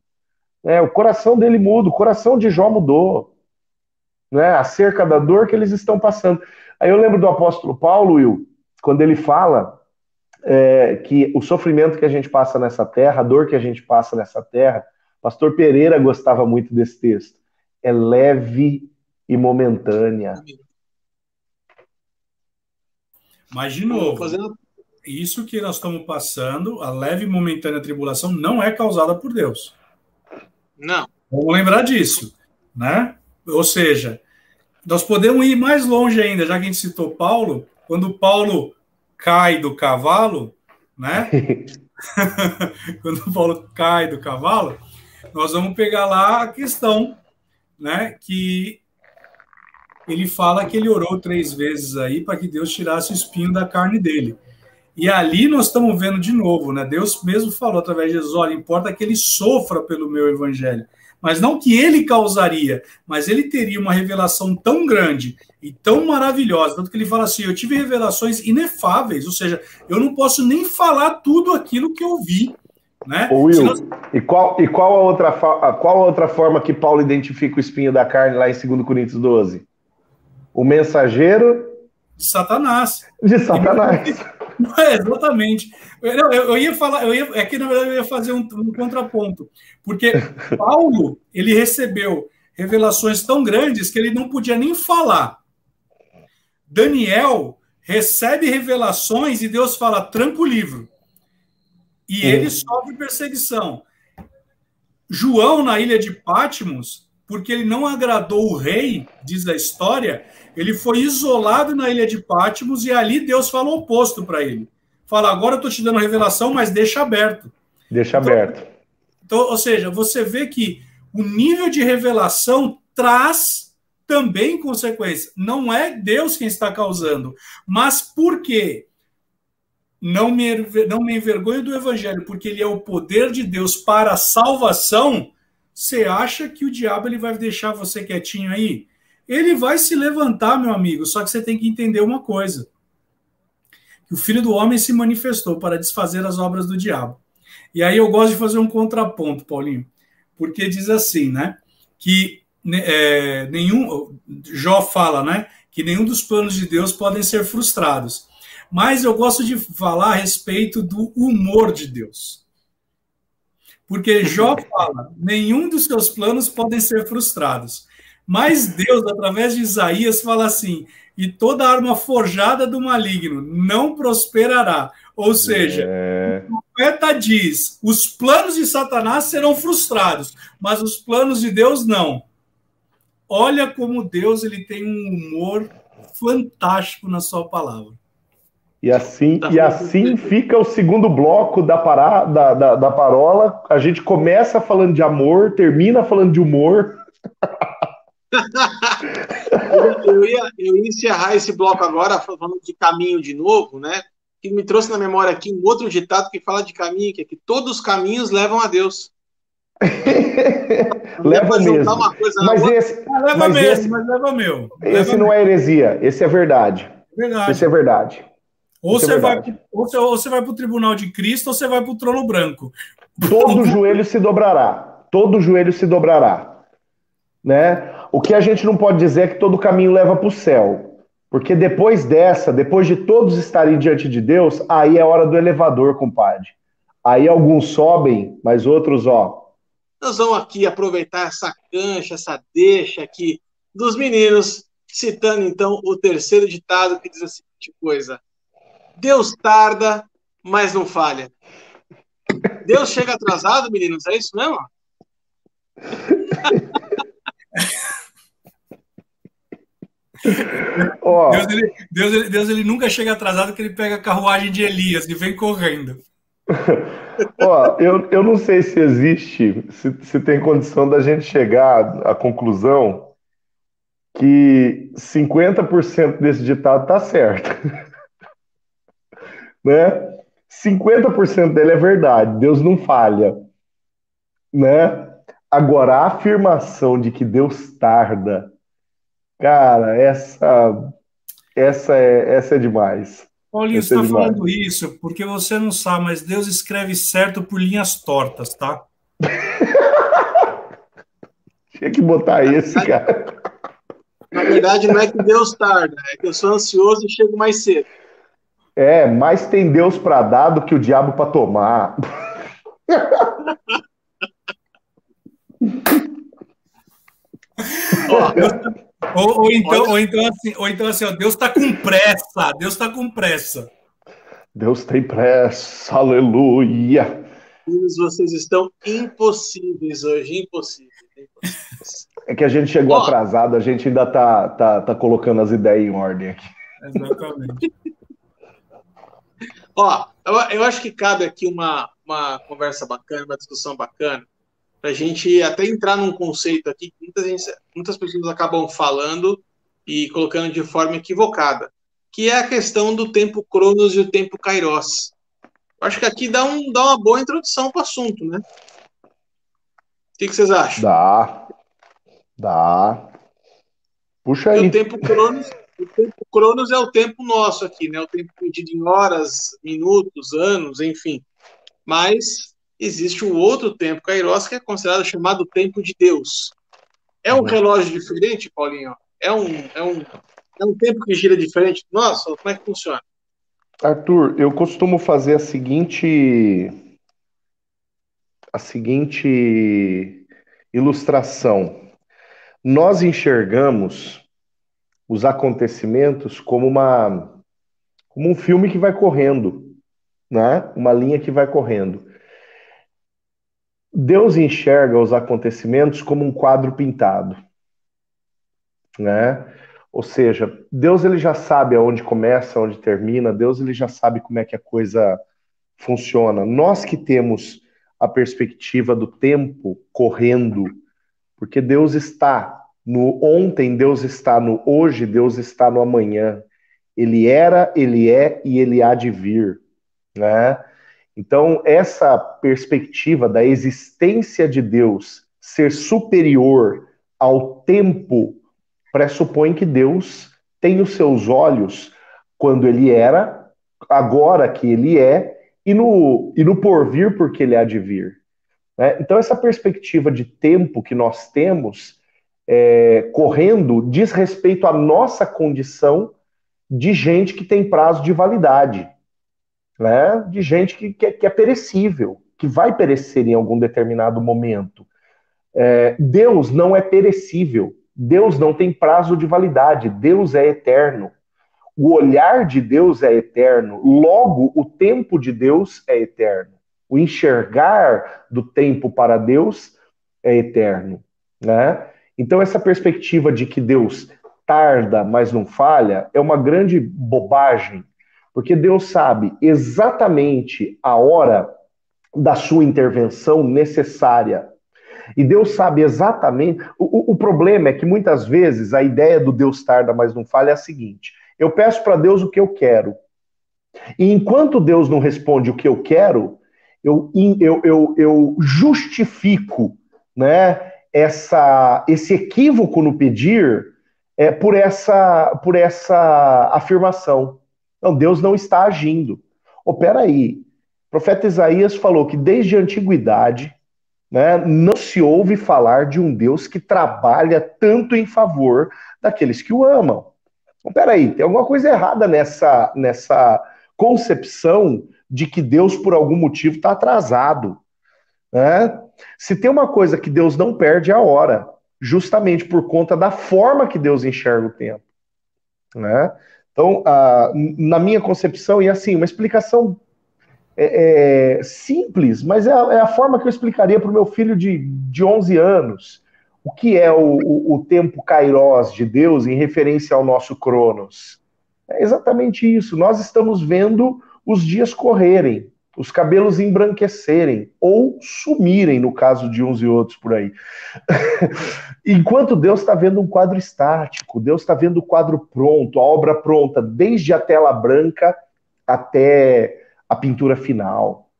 Speaker 4: É, o coração dele muda, o coração de Jó mudou. Né, acerca da dor que eles estão passando. Aí eu lembro do apóstolo Paulo, Will, quando ele fala é, que o sofrimento que a gente passa nessa terra, a dor que a gente passa nessa terra, pastor Pereira gostava muito desse texto, é leve e momentânea.
Speaker 3: Mas, de novo, isso que nós estamos passando, a leve e momentânea tribulação, não é causada por Deus.
Speaker 1: Não.
Speaker 3: Vamos lembrar disso, né? Ou seja, nós podemos ir mais longe ainda, já que a gente citou Paulo, quando Paulo cai do cavalo, né? quando Paulo cai do cavalo, nós vamos pegar lá a questão, né? Que ele fala que ele orou três vezes aí para que Deus tirasse o espinho da carne dele. E ali nós estamos vendo de novo, né? Deus mesmo falou através de Jesus: olha, importa que ele sofra pelo meu evangelho. Mas não que ele causaria, mas ele teria uma revelação tão grande e tão maravilhosa, tanto que ele fala assim: eu tive revelações inefáveis, ou seja, eu não posso nem falar tudo aquilo que eu vi. Né?
Speaker 4: Will, nós... e, qual, e qual, a outra, qual a outra forma que Paulo identifica o espinho da carne lá em 2 Coríntios 12? O mensageiro
Speaker 3: de Satanás.
Speaker 4: De Satanás.
Speaker 3: É, exatamente. Eu, eu, ia falar, eu ia, é que na verdade eu ia fazer um, um contraponto, porque Paulo ele recebeu revelações tão grandes que ele não podia nem falar. Daniel recebe revelações e Deus fala: tranca o livro. E ele sofre perseguição. João, na ilha de Pátimos, porque ele não agradou o rei, diz a história, ele foi isolado na ilha de Pátimos e ali Deus fala o oposto para ele. Fala, agora eu estou te dando revelação, mas deixa aberto.
Speaker 4: Deixa então, aberto.
Speaker 3: Então, ou seja, você vê que o nível de revelação traz também consequências. Não é Deus quem está causando, mas por quê? Não me, não me envergonho do evangelho, porque ele é o poder de Deus para a salvação. Você acha que o diabo ele vai deixar você quietinho aí? Ele vai se levantar, meu amigo, só que você tem que entender uma coisa. Que o filho do homem se manifestou para desfazer as obras do diabo. E aí eu gosto de fazer um contraponto, Paulinho, porque diz assim, né? Que né, é, nenhum. Jó fala, né? Que nenhum dos planos de Deus podem ser frustrados. Mas eu gosto de falar a respeito do humor de Deus. Porque Jó fala: nenhum dos seus planos podem ser frustrados. Mas Deus, através de Isaías, fala assim: e toda arma forjada do maligno não prosperará. Ou seja, é... o profeta diz: os planos de Satanás serão frustrados, mas os planos de Deus não. Olha como Deus ele tem um humor fantástico na sua palavra.
Speaker 4: E assim, e assim fica o segundo bloco da, pará, da, da, da parola. A gente começa falando de amor, termina falando de humor.
Speaker 1: eu, ia, eu ia encerrar esse bloco agora falando de caminho de novo, né? Que me trouxe na memória aqui um outro ditado que fala de caminho, que é que todos os caminhos levam a Deus.
Speaker 4: leva mesmo. mas esse,
Speaker 3: ah, leva mas mesmo, esse, mas leva meu.
Speaker 4: Leva esse não é heresia, esse é verdade.
Speaker 3: verdade.
Speaker 4: Esse é verdade.
Speaker 3: Ou você, é vai, ou, você, ou você vai para o tribunal de Cristo ou você vai para o trono branco.
Speaker 4: Todo joelho se dobrará. Todo joelho se dobrará. Né? O que a gente não pode dizer é que todo caminho leva para o céu. Porque depois dessa, depois de todos estarem diante de Deus, aí é hora do elevador, compadre. Aí alguns sobem, mas outros, ó.
Speaker 1: Nós vamos aqui aproveitar essa cancha, essa deixa aqui dos meninos, citando então o terceiro ditado que diz a seguinte coisa: Deus tarda, mas não falha. Deus chega atrasado, meninos, é isso mesmo?
Speaker 3: Oh. Deus, ele, Deus, ele, Deus ele nunca chega atrasado que ele pega a carruagem de Elias e vem correndo.
Speaker 4: Ó, oh, eu, eu não sei se existe, se, se tem condição da gente chegar à conclusão que 50% desse ditado tá certo. né? 50% dele é verdade, Deus não falha. Né? Agora, a afirmação de que Deus tarda Cara, essa essa é, essa é demais.
Speaker 3: Paulinho, você está é falando isso porque você não sabe, mas Deus escreve certo por linhas tortas, tá?
Speaker 4: Tinha que botar esse, cara.
Speaker 1: Na verdade, não é que Deus tarda, é que eu sou ansioso e chego mais cedo.
Speaker 4: É, mais tem Deus para dar do que o diabo para tomar.
Speaker 3: ou, ou, então, ou, então assim, ou então assim, ó, Deus está com pressa, Deus está com pressa.
Speaker 4: Deus tem pressa, aleluia.
Speaker 1: Vocês estão impossíveis hoje, impossíveis.
Speaker 4: É que a gente chegou oh. atrasado, a gente ainda tá, tá, tá colocando as ideias em ordem aqui.
Speaker 3: Exatamente.
Speaker 1: Ó, eu, eu acho que cabe aqui uma, uma conversa bacana, uma discussão bacana, para a gente até entrar num conceito aqui que muitas, gente, muitas pessoas acabam falando e colocando de forma equivocada, que é a questão do tempo Cronos e o tempo Kairos. Eu acho que aqui dá, um, dá uma boa introdução para o assunto, né? O que, que, vocês acham?
Speaker 4: Dá. Dá. Puxa aí.
Speaker 1: E o tempo Cronos o tempo Cronos é o tempo nosso aqui, né? O tempo medido em horas, minutos, anos, enfim. Mas existe um outro tempo, Kairos, que é considerado chamado tempo de Deus. É um uhum. relógio diferente, Paulinho? É um, é um, é um tempo que gira diferente? Nossa, como é que funciona?
Speaker 4: Arthur, eu costumo fazer a seguinte a seguinte ilustração. Nós enxergamos os acontecimentos como uma como um filme que vai correndo, né? Uma linha que vai correndo. Deus enxerga os acontecimentos como um quadro pintado, né? Ou seja, Deus ele já sabe aonde começa, aonde termina, Deus ele já sabe como é que a coisa funciona. Nós que temos a perspectiva do tempo correndo, porque Deus está no ontem, Deus está no hoje, Deus está no amanhã. Ele era, ele é e ele há de vir, né? Então, essa perspectiva da existência de Deus ser superior ao tempo pressupõe que Deus tem os seus olhos quando ele era, agora que ele é, e no, e no porvir porque ele há de vir. Né? Então, essa perspectiva de tempo que nós temos é, correndo diz respeito à nossa condição de gente que tem prazo de validade, né? de gente que, que, é, que é perecível, que vai perecer em algum determinado momento. É, Deus não é perecível, Deus não tem prazo de validade, Deus é eterno. O olhar de Deus é eterno, logo o tempo de Deus é eterno. O enxergar do tempo para Deus é eterno, né? Então, essa perspectiva de que Deus tarda, mas não falha, é uma grande bobagem, porque Deus sabe exatamente a hora da sua intervenção necessária. E Deus sabe exatamente. O, o, problema é que muitas vezes a ideia do Deus tarda, mas não falha é a seguinte: eu peço para Deus o que eu quero. E enquanto Deus não responde o que eu quero, eu, eu, eu, eu justifico né, essa, esse equívoco no pedir é, por, essa, por essa afirmação. Não, Deus não está agindo. Opera aí. O profeta Isaías falou que desde a antiguidade né, não se ouve falar de um Deus que trabalha tanto em favor daqueles que o amam. Então, peraí, tem alguma coisa errada nessa, nessa concepção de que Deus, por algum motivo, está atrasado. Né? Se tem uma coisa que Deus não perde é a hora, justamente por conta da forma que Deus enxerga o tempo. Né? Então, na minha concepção, e assim, uma explicação é, é, simples, mas é a, é a, forma que eu explicaria para o meu filho de, de 11 anos o que é o, o, o tempo kairos de Deus em referência ao nosso cronos. É exatamente isso. Nós estamos vendo os dias correrem os cabelos embranquecerem ou sumirem, no caso de uns e outros por aí. Enquanto Deus está vendo um quadro estático, Deus está vendo o quadro pronto, a obra pronta, desde a tela branca até a pintura final.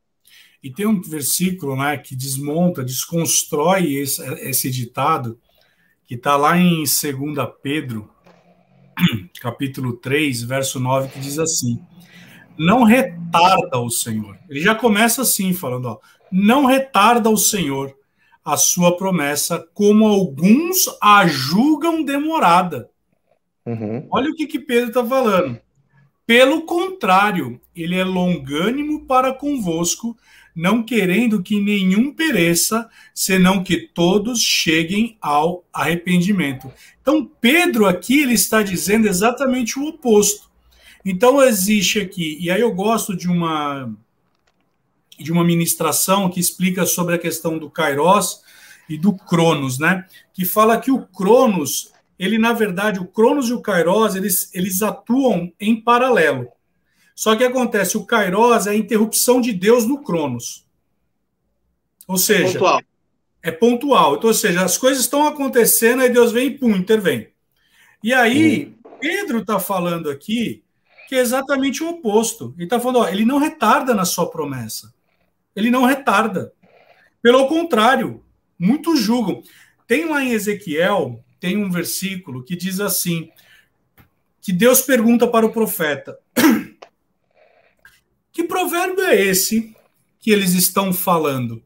Speaker 3: E tem um versículo né, que desmonta, desconstrói esse, esse ditado, que está lá em 2 Pedro, capítulo 3, verso 9, que diz assim não retarda o Senhor. Ele já começa assim, falando: ó, não retarda o Senhor a sua promessa, como alguns a julgam demorada. Uhum. Olha o que, que Pedro está falando. Pelo contrário, ele é longânimo para convosco, não querendo que nenhum pereça, senão que todos cheguem ao arrependimento. Então, Pedro aqui ele está dizendo exatamente o oposto. Então, existe aqui, e aí eu gosto de uma de uma ministração que explica sobre a questão do Kairos e do Cronos, né? Que fala que o Cronos, ele na verdade, o Cronos e o Kairos, eles, eles atuam em paralelo. Só que acontece, o Kairos é a interrupção de Deus no Cronos. Ou seja, pontual. é pontual. Então, ou seja, as coisas estão acontecendo, aí Deus vem e pum, intervém. E aí, hum. Pedro está falando aqui que é exatamente o oposto. Ele está falando, ó, ele não retarda na sua promessa ele não retarda. Pelo contrário, muitos julgam. Tem lá em Ezequiel, tem um versículo que diz assim: que Deus pergunta para o profeta: Que provérbio é esse que eles estão falando?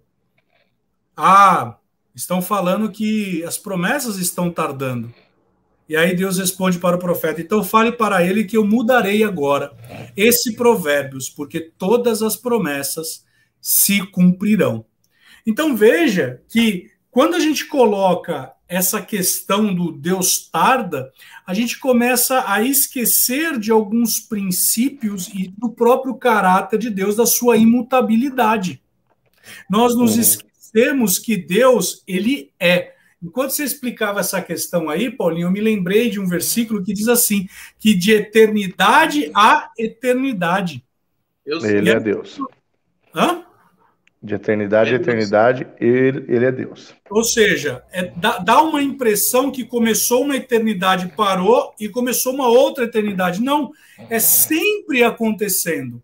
Speaker 3: Ah, estão falando que as promessas estão tardando. E aí Deus responde para o profeta: Então fale para ele que eu mudarei agora esse provérbios, porque todas as promessas se cumprirão. Então veja que quando a gente coloca essa questão do Deus tarda, a gente começa a esquecer de alguns princípios e do próprio caráter de Deus, da sua imutabilidade. Nós nos uhum. esquecemos que Deus, ele é. Enquanto você explicava essa questão aí, Paulinho, eu me lembrei de um versículo que diz assim: que de eternidade a eternidade.
Speaker 4: Ele é Deus. Hã? De eternidade a eternidade, ele, ele é Deus.
Speaker 3: Ou seja, é, dá, dá uma impressão que começou uma eternidade, parou e começou uma outra eternidade. Não, é sempre acontecendo.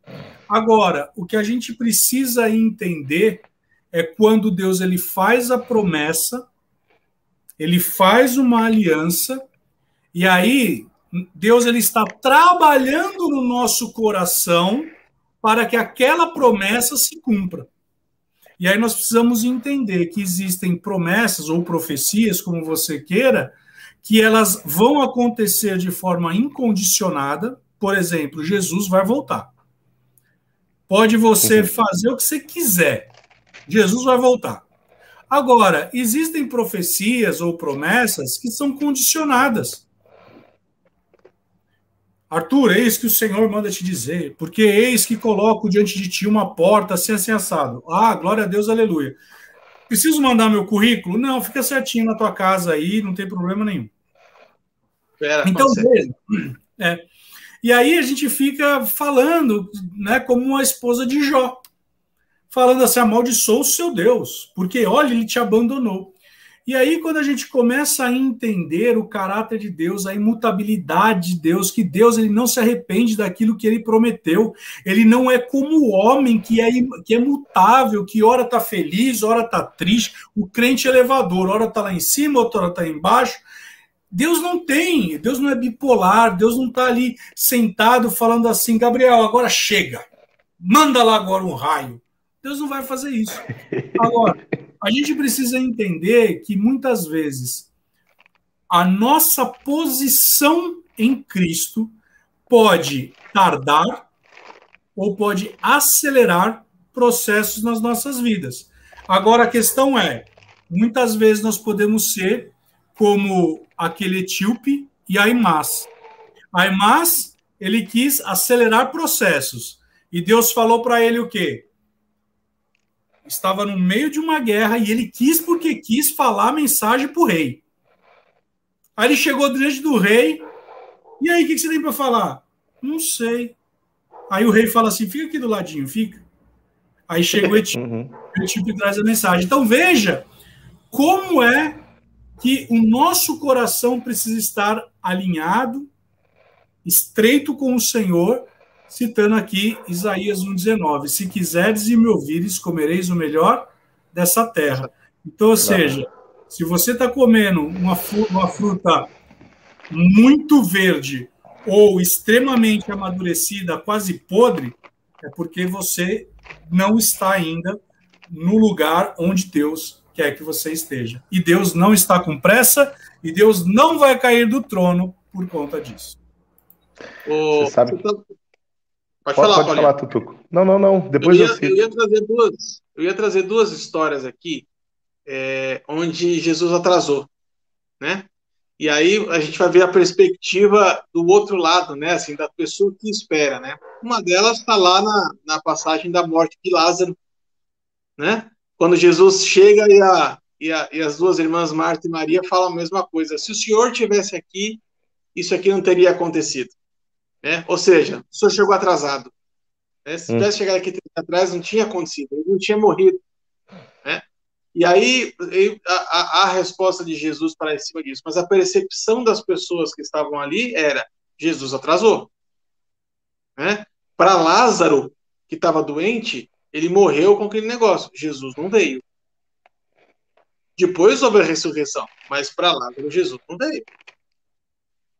Speaker 3: Agora, o que a gente precisa entender é quando Deus ele faz a promessa, ele faz uma aliança, e aí Deus ele está trabalhando no nosso coração para que aquela promessa se cumpra. E aí nós precisamos entender que existem promessas ou profecias, como você queira, que elas vão acontecer de forma incondicionada. Por exemplo, Jesus vai voltar. Pode você uhum. fazer o que você quiser. Jesus vai voltar. Agora, existem profecias ou promessas que são condicionadas. Arthur, eis que o Senhor manda te dizer, porque eis que coloco diante de ti uma porta assim, assim assado. Ah, glória a Deus, aleluia. Preciso mandar meu currículo? Não, fica certinho na tua casa aí, não tem problema nenhum. Pera, então, veja, é, e aí a gente fica falando, né, como uma esposa de Jó, falando assim, amaldiçoou o seu Deus, porque olha, ele te abandonou. E aí, quando a gente começa a entender o caráter de Deus, a imutabilidade de Deus, que Deus ele não se arrepende daquilo que ele prometeu, ele não é como o homem que é, que é mutável, que ora está feliz, ora está triste, o crente elevador, ora está lá em cima, outra está embaixo. Deus não tem, Deus não é bipolar, Deus não está ali sentado falando assim, Gabriel, agora chega, manda lá agora um raio. Deus não vai fazer isso. Agora, a gente precisa entender que muitas vezes a nossa posição em Cristo pode tardar ou pode acelerar processos nas nossas vidas. Agora a questão é, muitas vezes nós podemos ser como aquele etíope e Aimás. Aimás, ele quis acelerar processos. E Deus falou para ele o quê? Estava no meio de uma guerra e ele quis porque quis falar a mensagem para o rei. Aí ele chegou diante do rei. E aí, o que, você tem para falar? Não sei. Aí o rei fala assim: fica aqui do ladinho, fica. Aí chega o Etíope, uhum. o Etíope traz a mensagem. Então veja como é que o nosso coração precisa estar alinhado, estreito com o Senhor, citando aqui Isaías 1,19: Se quiseres e me ouvires, comereis o melhor dessa terra. Então, ou seja, se você está comendo uma, uma fruta muito verde ou extremamente amadurecida, quase podre, é porque você não está ainda no lugar onde Deus quer que você esteja. E Deus não está com pressa e Deus não vai cair do trono por conta disso.
Speaker 4: Você sabe? Pode, pode falar, pode falar, Tutuco. Não, não, não. Depois
Speaker 1: eu ia, eu, eu ia trazer duas. Eu ia trazer duas histórias aqui, é, onde Jesus atrasou, né? E aí a gente vai ver a perspectiva do outro lado, né? Assim, da pessoa que espera, né? Uma delas está lá na, na passagem da morte de Lázaro, né? Quando Jesus chega e, a, e, a, e as duas irmãs Marta e Maria falam a mesma coisa. Se o Senhor tivesse aqui, isso aqui não teria acontecido. Né? Ou seja, o Senhor chegou atrasado. Né? Se hum. tivesse chegado aqui atrás, não tinha acontecido, ele não tinha morrido. Né? E aí a, a, resposta de Jesus para em cima disso, mas a percepção das pessoas que estavam ali era: Jesus atrasou. Né? Para Lázaro, que estava doente, ele morreu com aquele negócio. Jesus não veio. Depois houve a ressurreição, mas para Lázaro, Jesus não veio.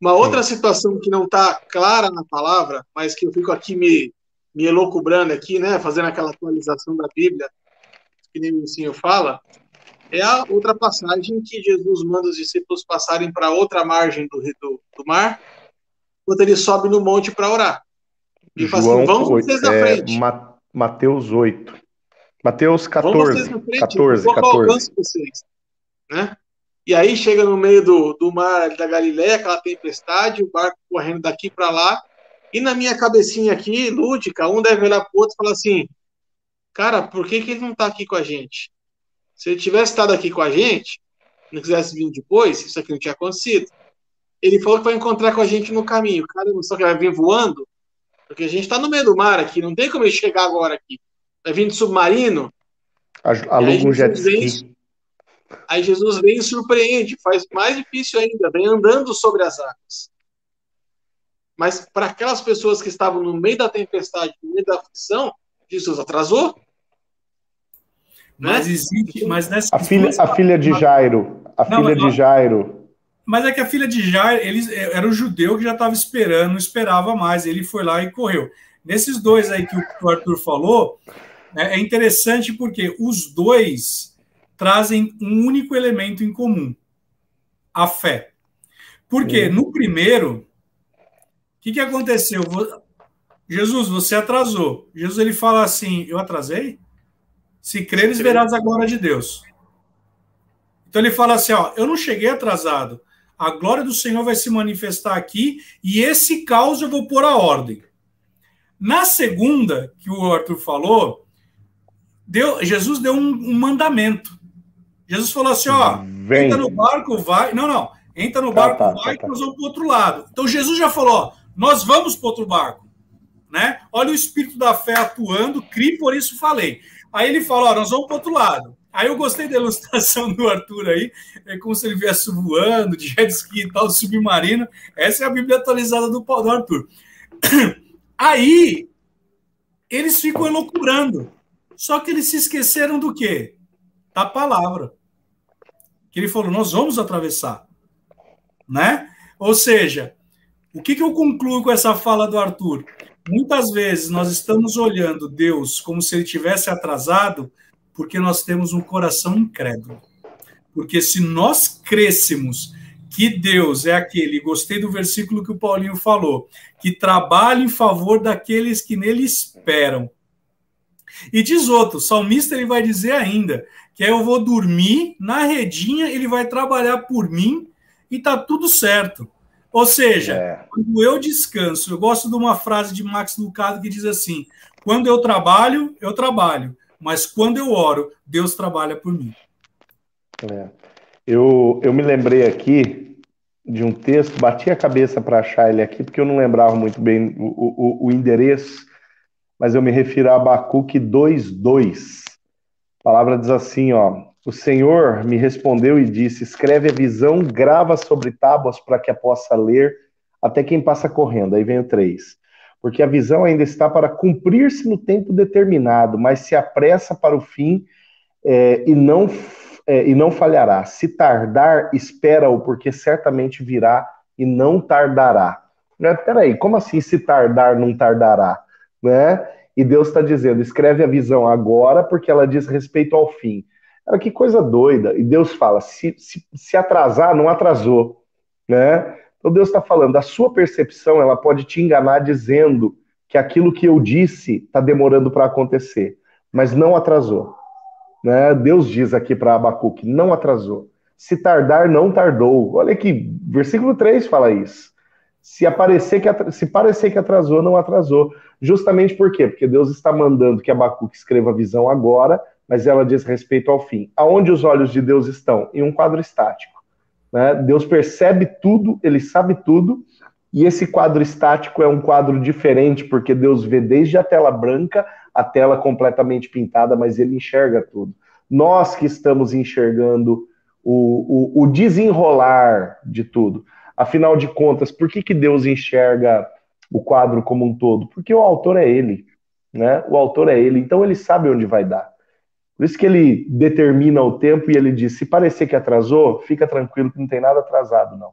Speaker 1: Uma outra situação que não está clara na palavra, mas que eu fico aqui me, me elocubrando aqui, né, fazendo aquela atualização da Bíblia, que nem o senhor fala, é a outra passagem que Jesus manda os discípulos passarem para outra margem do, do, do, mar, enquanto ele sobe no monte para orar.
Speaker 4: E fala assim, vamos 8, vocês na é, frente. Mateus 8. Mateus 14. Frente, 14, 14. Vocês,
Speaker 1: né? E aí chega no meio do, do mar da Galileia, aquela tempestade, o barco correndo daqui para lá, e na minha cabecinha aqui, lúdica, um deve olhar para o outro e falar assim: cara, por que, que ele não está aqui com a gente? Se ele tivesse estado aqui com a gente, não quisesse vir depois, isso aqui não tinha acontecido. Ele falou que vai encontrar com a gente no caminho. Cara, não só que vai vir voando, porque a gente está no meio do mar aqui, não tem como ele chegar agora aqui. Vai vir de submarino.
Speaker 4: Aluga um jet ski.
Speaker 1: Aí Jesus vem e surpreende, faz mais difícil ainda, vem andando sobre as águas. Mas para aquelas pessoas que estavam no meio da tempestade, no meio da aflição, Jesus atrasou.
Speaker 3: Né? Mas existe, mas nessa
Speaker 4: a filha, a filha de Jairo, a não, filha não, de Jairo.
Speaker 3: Mas é que a filha de Jairo, ele era o judeu que já estava esperando, não esperava mais, ele foi lá e correu. Nesses dois aí que o Arthur falou, é, é interessante porque os dois trazem um único elemento em comum: a fé. Porque uhum. no primeiro, o que, que aconteceu? Jesus, você atrasou. Jesus ele fala assim: Eu atrasei? Se creres, verás a glória de Deus. Então ele fala assim: ó, eu não cheguei atrasado. A glória do Senhor vai se manifestar aqui e esse caos eu vou pôr a ordem. Na segunda, que o Arthur falou, deu, Jesus deu um, um mandamento. Jesus falou assim: ó, Vem. entra no barco, vai. Não, não. Entra no tá, barco, tá, vai, tá, que nós vamos para o outro lado. Então Jesus já falou: ó, nós vamos para outro barco. Né? Olha o espírito da fé atuando, cri, por isso falei. Aí ele falou: ó, nós vamos para outro lado. Aí eu gostei da ilustração do Arthur aí, é como se ele viesse voando, de jet ski e tal, submarino. Essa é a Bíblia atualizada do, do Arthur. Aí eles ficam elocubrando. Só que eles se esqueceram do quê? Da palavra que ele falou: nós vamos atravessar, né? Ou seja, o que, que eu concluo com essa fala do Arthur? Muitas vezes nós estamos olhando Deus como se ele tivesse atrasado, porque nós temos um coração incrédulo. Porque se nós crêssemos que Deus é aquele, gostei do versículo que o Paulinho falou, que trabalha em favor daqueles que nele esperam. E diz outro, o salmista ele vai dizer ainda que aí eu vou dormir na redinha, ele vai trabalhar por mim e tá tudo certo. Ou seja, é. quando eu descanso, eu gosto de uma frase de Max Lucado que diz assim: quando eu trabalho, eu trabalho, mas quando eu oro, Deus trabalha por mim.
Speaker 4: É. Eu, eu me lembrei aqui de um texto, bati a cabeça para achar ele aqui, porque eu não lembrava muito bem o, o, o endereço, mas eu me refiro a Abacuque 2,2 palavra diz assim, ó: O Senhor me respondeu e disse: Escreve a visão, grava sobre tábuas para que a possa ler até quem passa correndo. Aí vem o 3. Porque a visão ainda está para cumprir-se no tempo determinado, mas se apressa para o fim é, e, não, é, e não falhará. Se tardar, espera-o, porque certamente virá e não tardará. Né? Peraí, como assim se tardar, não tardará? Né? E Deus está dizendo: escreve a visão agora, porque ela diz respeito ao fim. Cara, que coisa doida. E Deus fala: se, se, se atrasar, não atrasou. Né? Então Deus está falando, a sua percepção ela pode te enganar dizendo que aquilo que eu disse está demorando para acontecer, mas não atrasou. Né? Deus diz aqui para Abacuque: não atrasou. Se tardar, não tardou. Olha que versículo 3 fala isso. Se, aparecer que, se parecer que atrasou, não atrasou. Justamente por quê? Porque Deus está mandando que Abacuque escreva a visão agora, mas ela diz respeito ao fim. Aonde os olhos de Deus estão? Em um quadro estático. Né? Deus percebe tudo, ele sabe tudo, e esse quadro estático é um quadro diferente, porque Deus vê desde a tela branca a tela completamente pintada, mas ele enxerga tudo. Nós que estamos enxergando o, o, o desenrolar de tudo. Afinal de contas, por que, que Deus enxerga o quadro como um todo? Porque o autor é ele, né? O autor é ele, então ele sabe onde vai dar. Por isso que ele determina o tempo e ele diz: se parecer que atrasou, fica tranquilo que não tem nada atrasado, não.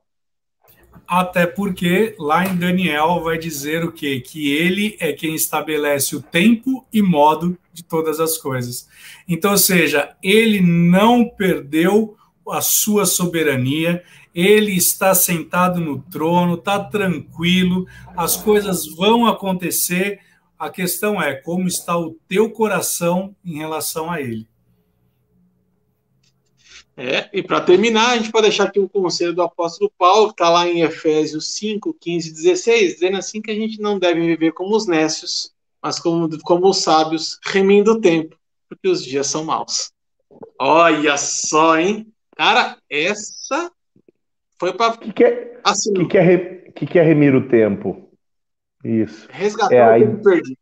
Speaker 3: Até porque lá em Daniel vai dizer o quê? Que ele é quem estabelece o tempo e modo de todas as coisas. Então, ou seja, ele não perdeu a sua soberania, ele está sentado no trono, está tranquilo, as coisas vão acontecer. A questão é como está o teu coração em relação a ele.
Speaker 1: É, e para terminar, a gente pode deixar aqui um conselho do apóstolo Paulo, que está lá em Efésios 5, 15 e 16, dizendo assim que a gente não deve viver como os nécios, mas como, como os sábios, remindo o tempo, porque os dias são maus. Olha só, hein? Cara, essa foi para. O
Speaker 4: que, que, é, assim, que, que, é, que, que é remir o tempo? Isso.
Speaker 1: Resgatar é, o tempo a, perdido.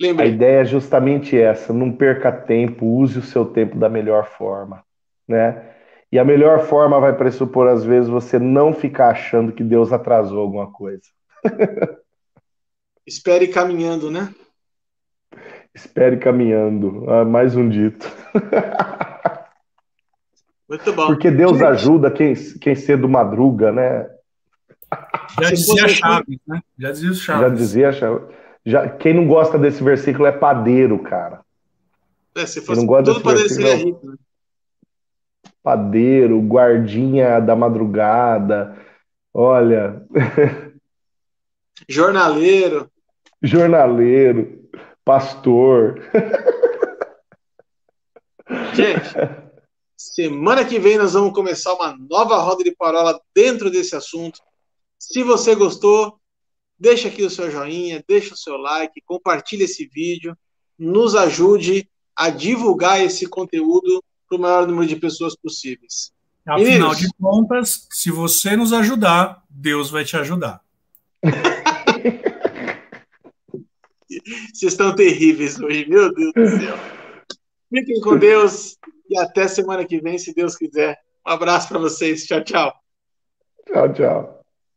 Speaker 4: Lembrei. A ideia é justamente essa: não perca tempo, use o seu tempo da melhor forma né? E a melhor forma vai pressupor, às vezes, você não ficar achando que Deus atrasou alguma coisa.
Speaker 1: Espere caminhando, né?
Speaker 4: Espere caminhando. Ah, mais um dito.
Speaker 1: Muito bom.
Speaker 4: Porque Deus ajuda quem, quem cedo madruga, né?
Speaker 3: Já dizia Chaves, né? Já dizia Chaves.
Speaker 4: Já dizia Chaves. Já, quem não gosta desse versículo é padeiro, cara.
Speaker 1: É, se fosse não gosta todo padeiro seria é rico, né?
Speaker 4: padeiro, guardinha da madrugada, olha.
Speaker 1: Jornaleiro.
Speaker 4: Jornaleiro, pastor.
Speaker 1: Gente, semana que vem nós vamos começar uma nova roda de parola dentro desse assunto. Se você gostou, deixa aqui o seu joinha, deixa o seu like, compartilhe esse vídeo, nos ajude a divulgar esse conteúdo para o maior número de pessoas possíveis.
Speaker 3: Afinal Meninos, de contas, se você nos ajudar, Deus vai te ajudar.
Speaker 1: Vocês estão terríveis hoje, meu Deus do céu. Fiquem com Deus e até semana que vem, se Deus quiser. Um abraço para vocês. Tchau, tchau.
Speaker 4: Tchau, tchau.